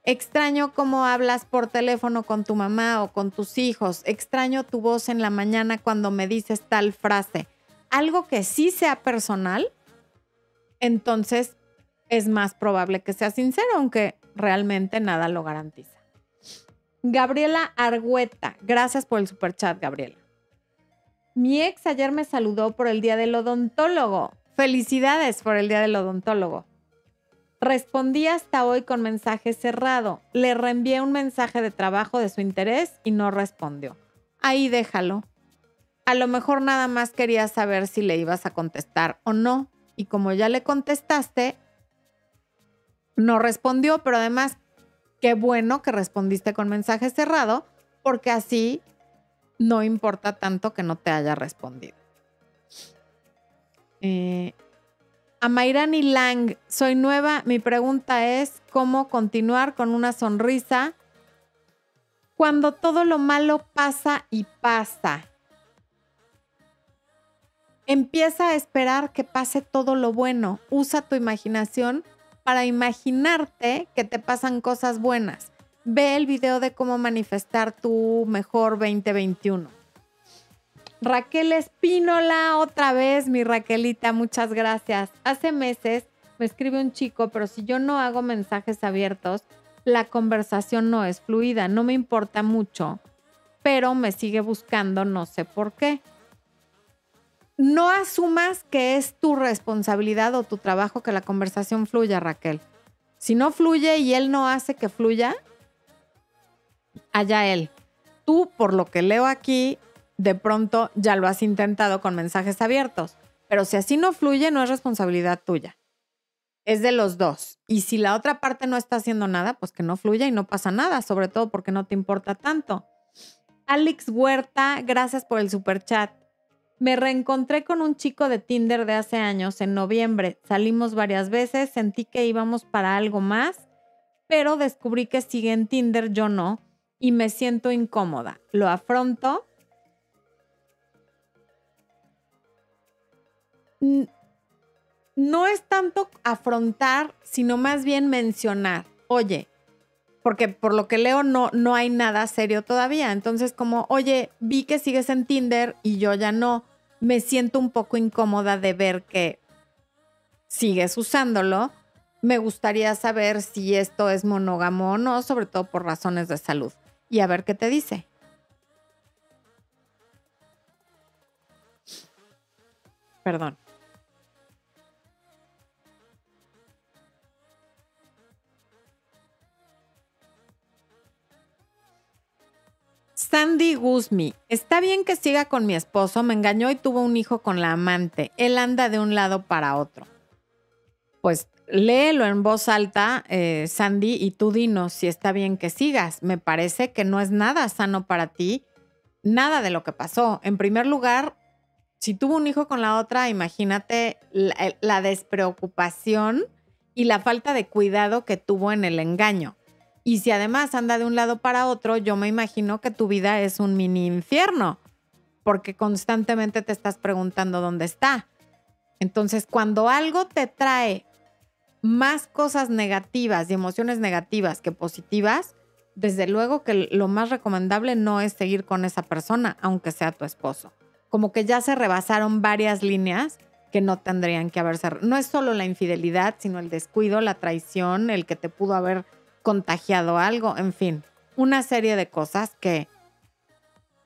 Extraño cómo hablas por teléfono con tu mamá o con tus hijos. Extraño tu voz en la mañana cuando me dices tal frase. Algo que sí sea personal, entonces es más probable que sea sincero, aunque realmente nada lo garantiza. Gabriela Argüeta, gracias por el super chat, Gabriela. Mi ex ayer me saludó por el día del odontólogo. Felicidades por el día del odontólogo. Respondí hasta hoy con mensaje cerrado. Le reenvié un mensaje de trabajo de su interés y no respondió. Ahí déjalo. A lo mejor nada más quería saber si le ibas a contestar o no. Y como ya le contestaste, no respondió, pero además, qué bueno que respondiste con mensaje cerrado, porque así no importa tanto que no te haya respondido. Eh, a Mayrani Lang, soy nueva. Mi pregunta es, ¿cómo continuar con una sonrisa cuando todo lo malo pasa y pasa? Empieza a esperar que pase todo lo bueno. Usa tu imaginación para imaginarte que te pasan cosas buenas. Ve el video de cómo manifestar tu mejor 2021. Raquel Espínola, otra vez, mi Raquelita, muchas gracias. Hace meses me escribe un chico, pero si yo no hago mensajes abiertos, la conversación no es fluida, no me importa mucho, pero me sigue buscando, no sé por qué. No asumas que es tu responsabilidad o tu trabajo que la conversación fluya, Raquel. Si no fluye y él no hace que fluya, allá él. Tú, por lo que leo aquí, de pronto ya lo has intentado con mensajes abiertos. Pero si así no fluye, no es responsabilidad tuya. Es de los dos. Y si la otra parte no está haciendo nada, pues que no fluya y no pasa nada, sobre todo porque no te importa tanto. Alex Huerta, gracias por el super chat. Me reencontré con un chico de Tinder de hace años en noviembre. Salimos varias veces, sentí que íbamos para algo más, pero descubrí que sigue en Tinder, yo no y me siento incómoda. Lo afronto. No es tanto afrontar, sino más bien mencionar. Oye, porque por lo que leo no, no hay nada serio todavía. Entonces, como, oye, vi que sigues en Tinder y yo ya no, me siento un poco incómoda de ver que sigues usándolo. Me gustaría saber si esto es monógamo o no, sobre todo por razones de salud y a ver qué te dice. Perdón. Sandy Guzmi, está bien que siga con mi esposo, me engañó y tuvo un hijo con la amante. Él anda de un lado para otro. Pues léelo en voz alta, eh, Sandy, y tú dinos si está bien que sigas. Me parece que no es nada sano para ti, nada de lo que pasó. En primer lugar, si tuvo un hijo con la otra, imagínate la, la despreocupación y la falta de cuidado que tuvo en el engaño. Y si además anda de un lado para otro, yo me imagino que tu vida es un mini infierno, porque constantemente te estás preguntando dónde está. Entonces, cuando algo te trae más cosas negativas y emociones negativas que positivas, desde luego que lo más recomendable no es seguir con esa persona, aunque sea tu esposo. Como que ya se rebasaron varias líneas que no tendrían que haberse. No es solo la infidelidad, sino el descuido, la traición, el que te pudo haber contagiado algo, en fin, una serie de cosas que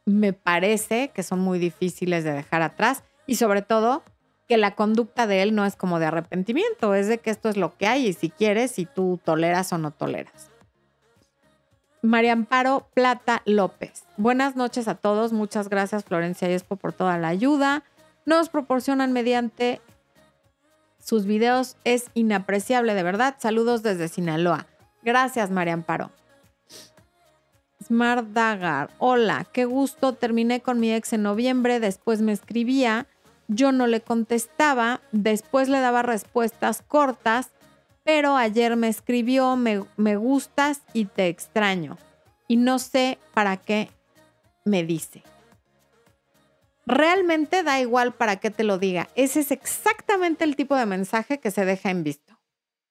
me parece que son muy difíciles de dejar atrás y sobre todo que la conducta de él no es como de arrepentimiento, es de que esto es lo que hay y si quieres, si tú toleras o no toleras. María Amparo Plata López. Buenas noches a todos. Muchas gracias Florencia y Espo por toda la ayuda. Nos proporcionan mediante sus videos. Es inapreciable, de verdad. Saludos desde Sinaloa. Gracias, María Amparo. Smart Dagar. Hola, qué gusto. Terminé con mi ex en noviembre. Después me escribía yo no le contestaba, después le daba respuestas cortas, pero ayer me escribió, me, me gustas y te extraño. Y no sé para qué me dice. Realmente da igual para qué te lo diga. Ese es exactamente el tipo de mensaje que se deja en visto.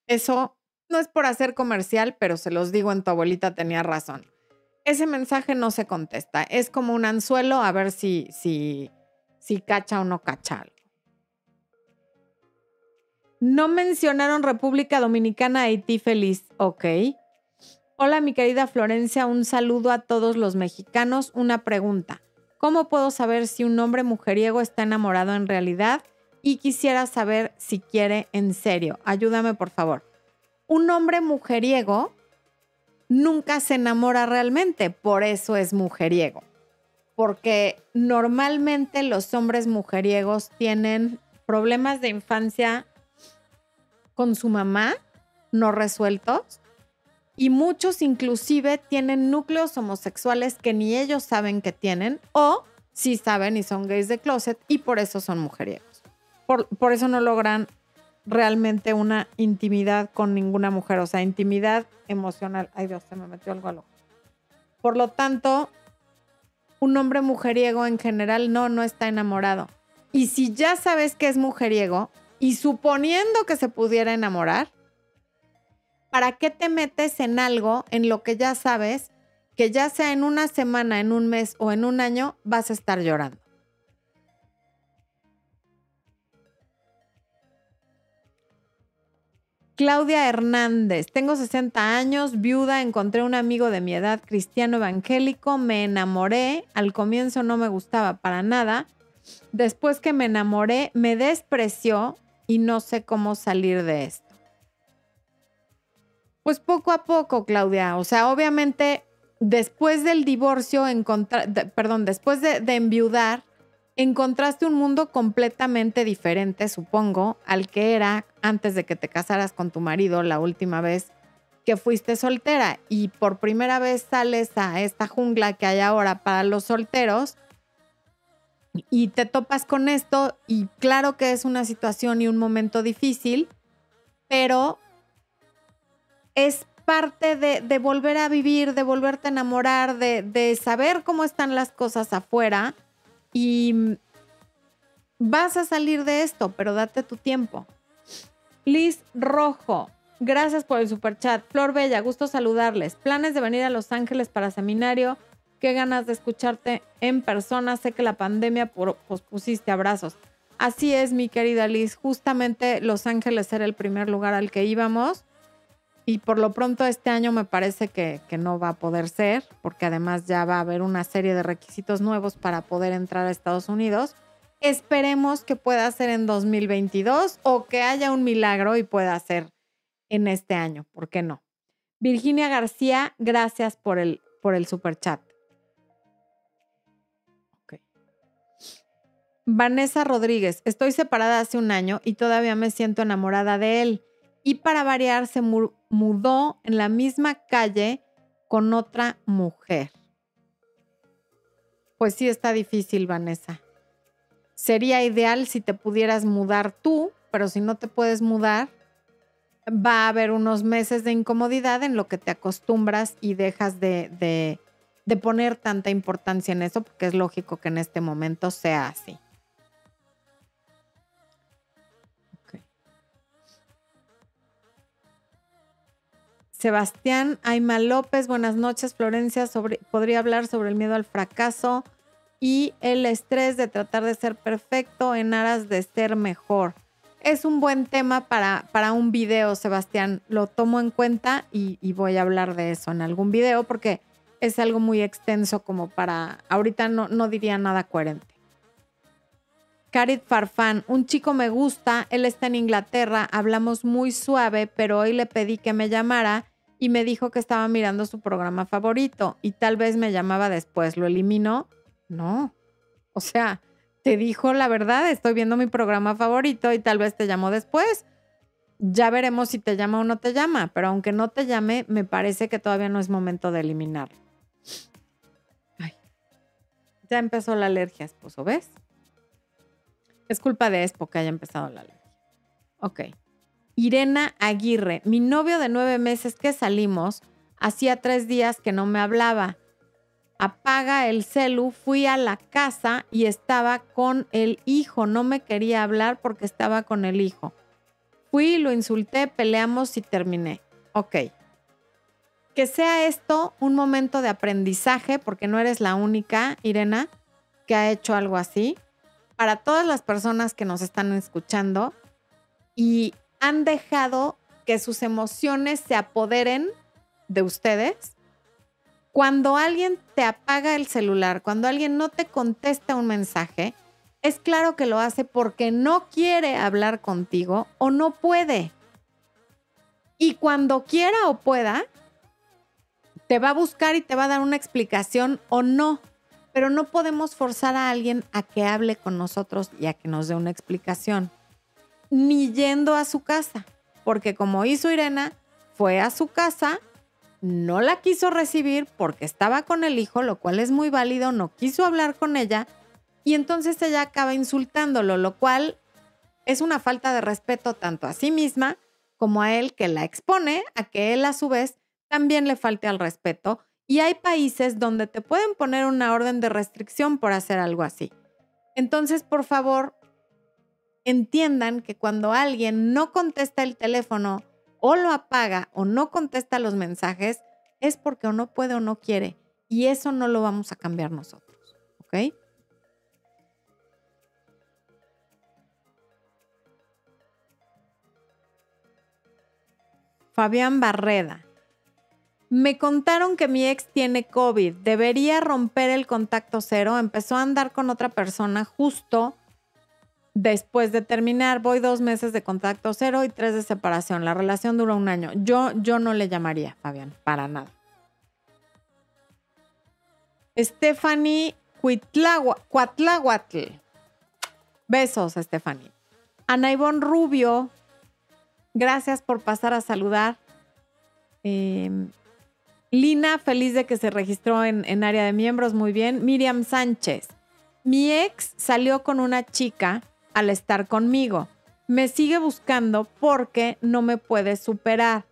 Eso no es por hacer comercial, pero se los digo en tu abuelita tenía razón. Ese mensaje no se contesta. Es como un anzuelo a ver si, si si cacha o no cacha algo. No mencionaron República Dominicana, Haití feliz. Ok. Hola, mi querida Florencia, un saludo a todos los mexicanos. Una pregunta. ¿Cómo puedo saber si un hombre mujeriego está enamorado en realidad? Y quisiera saber si quiere en serio. Ayúdame, por favor. Un hombre mujeriego nunca se enamora realmente, por eso es mujeriego. Porque normalmente los hombres mujeriegos tienen problemas de infancia con su mamá no resueltos y muchos inclusive tienen núcleos homosexuales que ni ellos saben que tienen o sí saben y son gays de closet y por eso son mujeriegos. Por, por eso no logran realmente una intimidad con ninguna mujer, o sea, intimidad emocional. Ay Dios, se me metió algo al ojo. Por lo tanto, un hombre mujeriego en general no, no está enamorado. Y si ya sabes que es mujeriego y suponiendo que se pudiera enamorar, ¿para qué te metes en algo en lo que ya sabes que ya sea en una semana, en un mes o en un año vas a estar llorando? Claudia Hernández, tengo 60 años, viuda, encontré un amigo de mi edad cristiano evangélico, me enamoré, al comienzo no me gustaba para nada, después que me enamoré me despreció y no sé cómo salir de esto. Pues poco a poco, Claudia, o sea, obviamente después del divorcio, perdón, después de enviudar, encontraste un mundo completamente diferente, supongo, al que era antes de que te casaras con tu marido la última vez que fuiste soltera. Y por primera vez sales a esta jungla que hay ahora para los solteros y te topas con esto. Y claro que es una situación y un momento difícil, pero es parte de, volver a vivir, de volverte a enamorar, de, de saber cómo están las cosas afuera y vas a salir de esto, pero date tu tiempo. Liz Rojo, gracias por el super chat. Flor Bella, gusto saludarles. Planes de venir a Los Ángeles para seminario. Qué ganas de escucharte en persona. Sé que la pandemia pospusiste abrazos. Así es, mi querida Liz. Justamente Los Ángeles era el primer lugar al que íbamos. Y por lo pronto este año me parece que, no va a poder ser, porque además ya va a haber una serie de requisitos nuevos para poder entrar a Estados Unidos. Esperemos que pueda ser en 2022 o que haya un milagro y pueda ser en este año, ¿por qué no? Virginia García, gracias por el, por el super chat. Vanessa Rodríguez, estoy separada hace un año y todavía me siento enamorada de él y para variar se mudó en la misma calle con otra mujer. Pues sí está difícil, Vanessa. Sería ideal si te pudieras mudar tú, pero si no te puedes mudar, va a haber unos meses de incomodidad en lo que te acostumbras y dejas de, de poner tanta importancia en eso, porque es lógico que en este momento sea así. Sebastián Aima López, buenas noches. Florencia, podría hablar sobre el miedo al fracaso y el estrés de tratar de ser perfecto en aras de ser mejor. Es un buen tema para, para un video, Sebastián. Lo tomo en cuenta y, voy a hablar de eso en algún video porque es algo muy extenso como para, ahorita no, no diría nada coherente. Carit Farfán, un chico me gusta, él está en Inglaterra, hablamos muy suave, pero hoy le pedí que me llamara y me dijo que estaba mirando su programa favorito y tal vez me llamaba después. ¿Lo eliminó? No. O sea, te dijo la verdad, estoy viendo mi programa favorito y tal vez te llamó después. Ya veremos si te llama o no te llama, pero aunque no te llame, me parece que todavía no es momento de eliminarlo. Ay. Ya empezó la alergia, esposo, ¿ves? Es culpa de Expo que haya empezado la alergia. Ok. Irena Aguirre, mi novio de nueve meses que salimos, hacía tres días que no me hablaba. Apaga el celu, fui a la casa y estaba con el hijo. No me quería hablar porque estaba con el hijo. Fui, lo insulté, peleamos y terminé. Ok. Que sea esto un momento de aprendizaje, porque no eres la única, Irena, que ha hecho algo así. Para todas las personas que nos están escuchando y han dejado que sus emociones se apoderen de ustedes. Cuando alguien te apaga el celular, cuando alguien no te contesta un mensaje, es claro que lo hace porque no quiere hablar contigo o no puede. Y cuando quiera o pueda, te va a buscar y te va a dar una explicación o no. Pero no podemos forzar a alguien a que hable con nosotros y a que nos dé una explicación. Ni yendo a su casa. Porque como hizo Irena, fue a su casa, no la quiso recibir porque estaba con el hijo, lo cual es muy válido, no quiso hablar con ella y entonces ella acaba insultándolo, lo cual es una falta de respeto tanto a sí misma como a él que la expone a que él a su vez también le falte al respeto. Y hay países donde te pueden poner una orden de restricción por hacer algo así. Entonces, por favor, entiendan que cuando alguien no contesta el teléfono o lo apaga o no contesta los mensajes, es porque o no puede o no quiere. Y eso no lo vamos a cambiar nosotros. ¿Ok? Fabián Barreda. Me contaron que mi ex tiene COVID. Debería romper el contacto cero. Empezó a andar con otra persona justo después de terminar. Voy dos meses de contacto cero y tres de separación. La relación duró un año. Yo, yo no le llamaría, Fabián, para nada. Stephanie Cuatlahuatl. Besos, Stephanie. Ana Rubio Gracias por pasar a saludar. Em, Lina, feliz de que se registró en área de miembros, muy bien. Miriam Sánchez. Mi ex salió con una chica al estar conmigo. Me sigue buscando porque no me puede superar,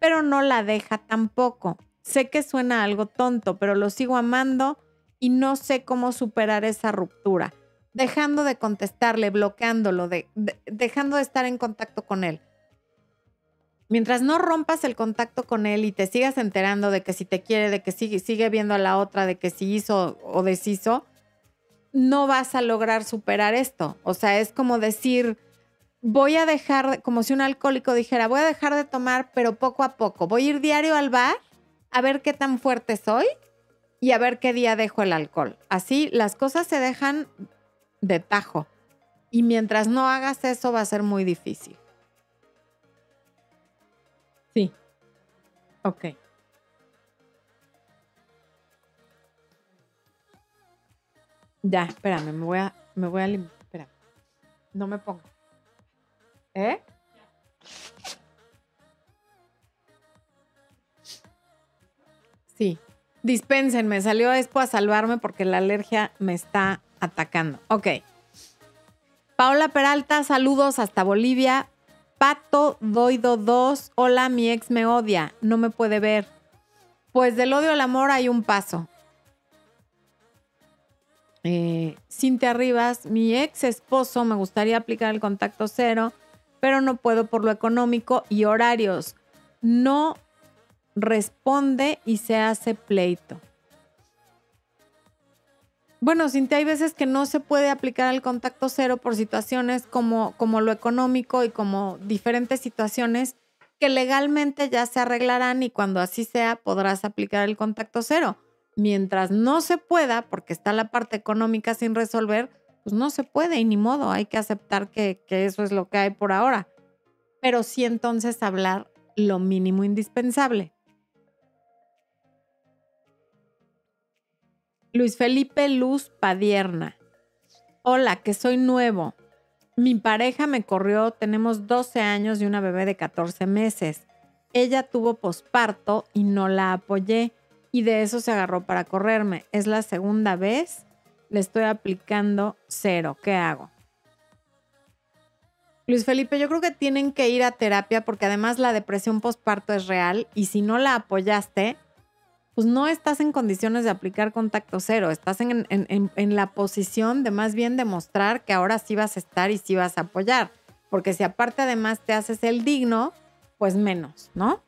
pero no la deja tampoco. Sé que suena algo tonto, pero lo sigo amando y no sé cómo superar esa ruptura. Dejando de contestarle, bloqueándolo, dejando de estar en contacto con él mientras no rompas el contacto con él y te sigas enterando de que si te quiere, de que sigue, sigue viendo a la otra, de que si hizo o deshizo, no vas a lograr superar esto. O sea, es como decir, voy a dejar, como si un alcohólico dijera, voy a dejar de tomar, pero poco a poco. Voy a ir diario al bar a ver qué tan fuerte soy y a ver qué día dejo el alcohol. Así las cosas se dejan de tajo. Y mientras no hagas eso va a ser muy difícil. Sí. Ok. Ya, espérame, me voy a, me voy a limpiar. Espérame. No me pongo. ¿Eh? Sí. Dispénsenme, salió Expo a salvarme porque la alergia me está atacando. Ok. Paola Peralta, saludos hasta Bolivia. Pato Doido 2, hola, mi ex me odia, no me puede ver. Pues del odio al amor hay un paso. Eh, Cintia Rivas, mi ex esposo me gustaría aplicar el contacto cero, pero no puedo por lo económico y horarios. No responde y se hace pleito. Bueno, Cintia, hay veces que no se puede aplicar el contacto cero por situaciones como, como lo económico y como diferentes situaciones que legalmente ya se arreglarán y cuando así sea podrás aplicar el contacto cero. Mientras no se pueda, porque está la parte económica sin resolver, pues no se puede y ni modo, hay que aceptar que, eso es lo que hay por ahora. Pero sí entonces hablar lo mínimo indispensable. Luis Felipe Luz Padierna. Hola, que soy nuevo. Mi pareja me corrió, tenemos 12 años y una bebé de 14 meses. Ella tuvo posparto y no la apoyé y de eso se agarró para correrme. Es la segunda vez, le estoy aplicando cero. ¿Qué hago? Luis Felipe, yo creo que tienen que ir a terapia porque además la depresión posparto es real y si no la apoyaste, pues no estás en condiciones de aplicar contacto cero, estás en, la posición de más bien demostrar que ahora sí vas a estar y sí vas a apoyar, porque si aparte además te haces el digno, pues menos, ¿no?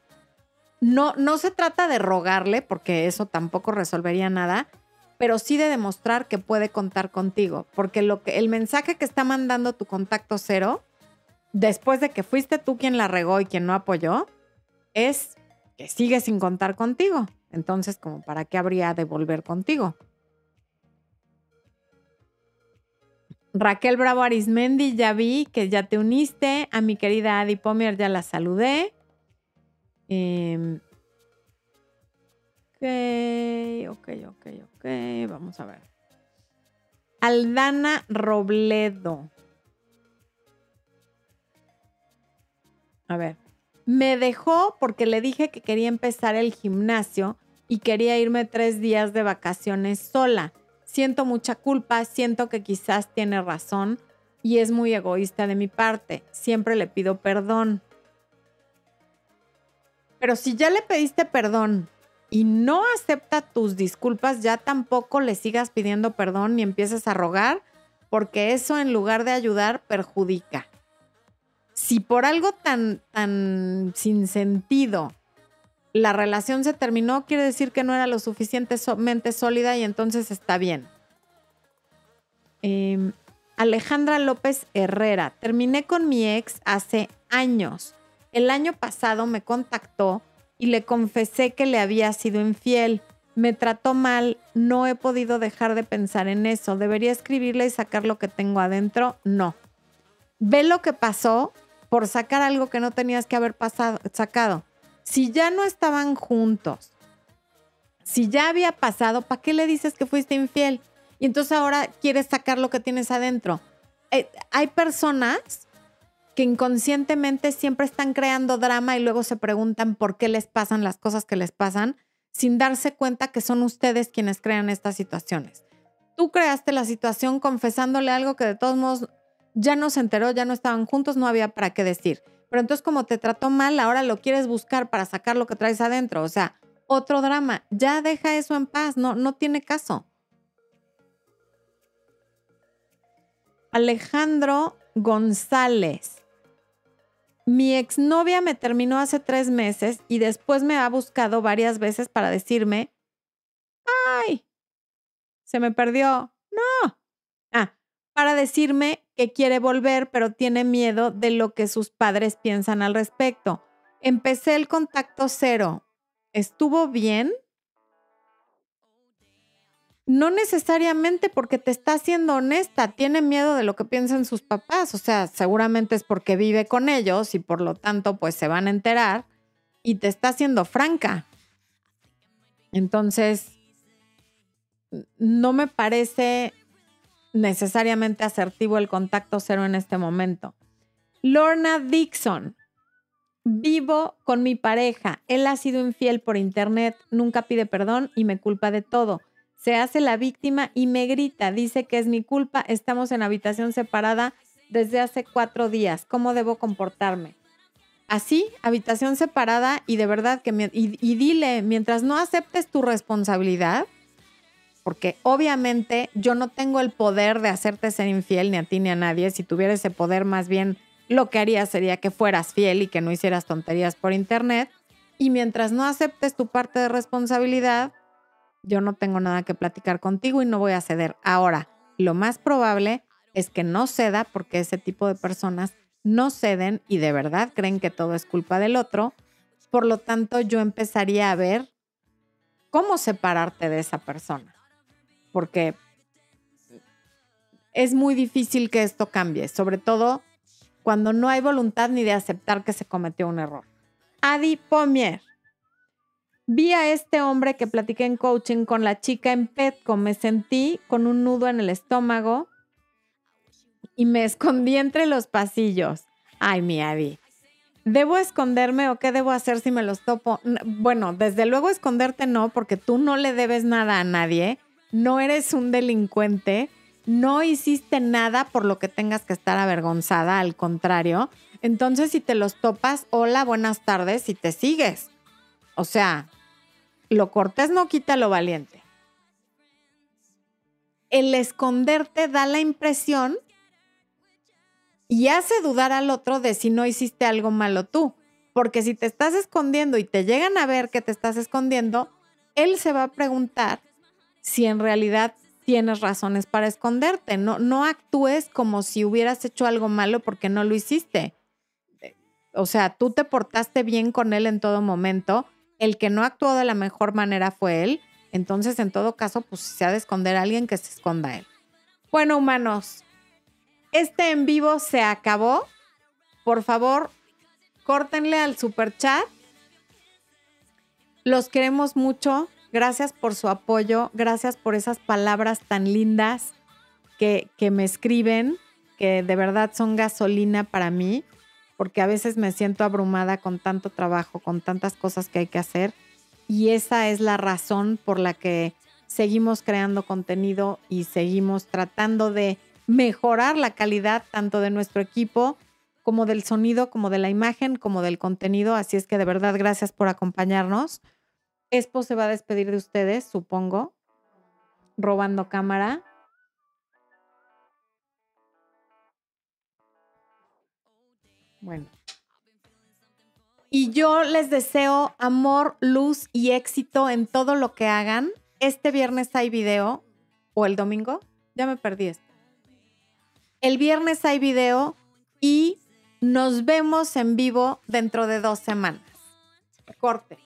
No, no se trata de rogarle, porque eso tampoco resolvería nada, pero sí de demostrar que puede contar contigo, porque lo que, el mensaje que está mandando tu contacto cero después de que fuiste tú quien la regó y quien no apoyó, es que sigue sin contar contigo. Entonces, como para qué habría de volver contigo. Raquel Bravo Arismendi, ya vi que ya te uniste. A mi querida Adi Pomier ya la saludé. Ok, ok, ok, ok. Vamos a ver. Aldana Robledo. A ver. Me dejó porque le dije que quería empezar el gimnasio y quería irme tres días de vacaciones sola. Siento mucha culpa, siento que quizás tiene razón y es muy egoísta de mi parte. Siempre le pido perdón. Pero si ya le pediste perdón y no acepta tus disculpas, ya tampoco le sigas pidiendo perdón ni empieces a rogar, porque eso en lugar de ayudar perjudica. Si por algo tan, tan sin sentido la relación se terminó, quiere decir que no era lo suficientemente sólida y entonces está bien. Em, Alejandra López Herrera, terminé con mi ex hace años. El año pasado me contactó y le confesé que le había sido infiel. Me trató mal, no he podido dejar de pensar en eso. ¿Debería escribirle y sacar lo que tengo adentro? No. Ve lo que pasó por sacar algo que no tenías que haber pasado, sacado. Si ya no estaban juntos, si ya había pasado, ¿para qué le dices que fuiste infiel? Y entonces ahora quieres sacar lo que tienes adentro. Eh, hay personas que inconscientemente siempre están creando drama y luego se preguntan por qué les pasan las cosas que les pasan sin darse cuenta que son ustedes quienes crean estas situaciones. Tú creaste la situación confesándole algo que de todos modos ya no se enteró, ya no estaban juntos, no había para qué decir. Pero entonces como te trató mal, ahora lo quieres buscar para sacar lo que traes adentro. O sea, otro drama. Ya deja eso en paz, no, no tiene caso. Alejandro González. Mi exnovia me terminó hace tres meses y después me ha buscado varias veces para decirme, ay, se me perdió. No. Ah, para decirme que quiere volver, pero tiene miedo de lo que sus padres piensan al respecto. Empecé el contacto cero. ¿Estuvo bien? No necesariamente porque te está siendo honesta, tiene miedo de lo que piensan sus papás, o sea, seguramente es porque vive con ellos y por lo tanto pues se van a enterar y te está siendo franca. Entonces, no me parece necesariamente asertivo el contacto cero en este momento. Lorna Dixon. Vivo con mi pareja. Él ha sido infiel por internet, nunca pide perdón y me culpa de todo se hace la víctima y me grita, dice que es mi culpa, estamos en habitación separada desde hace cuatro días, ¿cómo debo comportarme? Así, habitación separada y de verdad que, y, y dile, mientras no aceptes tu responsabilidad, porque obviamente yo no tengo el poder de hacerte ser infiel ni a ti ni a nadie, si tuviera ese poder más bien lo que haría sería que fueras fiel y que no hicieras tonterías por internet, y mientras no aceptes tu parte de responsabilidad, yo no tengo nada que platicar contigo y no voy a ceder. Ahora, lo más probable es que no ceda porque ese tipo de personas no ceden y de verdad creen que todo es culpa del otro. Por lo tanto, yo empezaría a ver cómo separarte de esa persona. Porque es muy difícil que esto cambie, sobre todo cuando no hay voluntad ni de aceptar que se cometió un error. Adi Pomier. Vi a este hombre que platiqué en coaching con la chica en Petco. Me sentí con un nudo en el estómago y me escondí entre los pasillos. Ay, mi Adi. ¿Debo esconderme o qué debo hacer si me los topo? Bueno, desde luego esconderte no, porque tú no le debes nada a nadie. No eres un delincuente. No hiciste nada por lo que tengas que estar avergonzada, al contrario. Entonces, si te los topas, hola, buenas tardes y te sigues. O sea, lo cortés no quita lo valiente. El esconderte da la impresión y hace dudar al otro de si no hiciste algo malo tú. Porque si te estás escondiendo y te llegan a ver que te estás escondiendo, él se va a preguntar si en realidad tienes razones para esconderte. No, no actúes como si hubieras hecho algo malo porque no lo hiciste. O sea, tú te portaste bien con él en todo momento. El que no actuó de la mejor manera fue él. Entonces, en todo caso, pues se ha de esconder a alguien, que se esconda él. Bueno, humanos, este en vivo se acabó. Por favor, córtenle al super chat. Los queremos mucho. Gracias por su apoyo. Gracias por esas palabras tan lindas que, que me escriben, que de verdad son gasolina para mí, porque a veces me siento abrumada con tanto trabajo, con tantas cosas que hay que hacer. Y esa es la razón por la que seguimos creando contenido y seguimos tratando de mejorar la calidad tanto de nuestro equipo como del sonido, como de la imagen, como del contenido. Así es que de verdad, gracias por acompañarnos. Expo se va a despedir de ustedes, supongo, robando cámara. Bueno. Y yo les deseo amor, luz y éxito en todo lo que hagan. Este viernes hay video, o el domingo, ya me perdí esto. El viernes hay video y nos vemos en vivo dentro de dos semanas. Corte.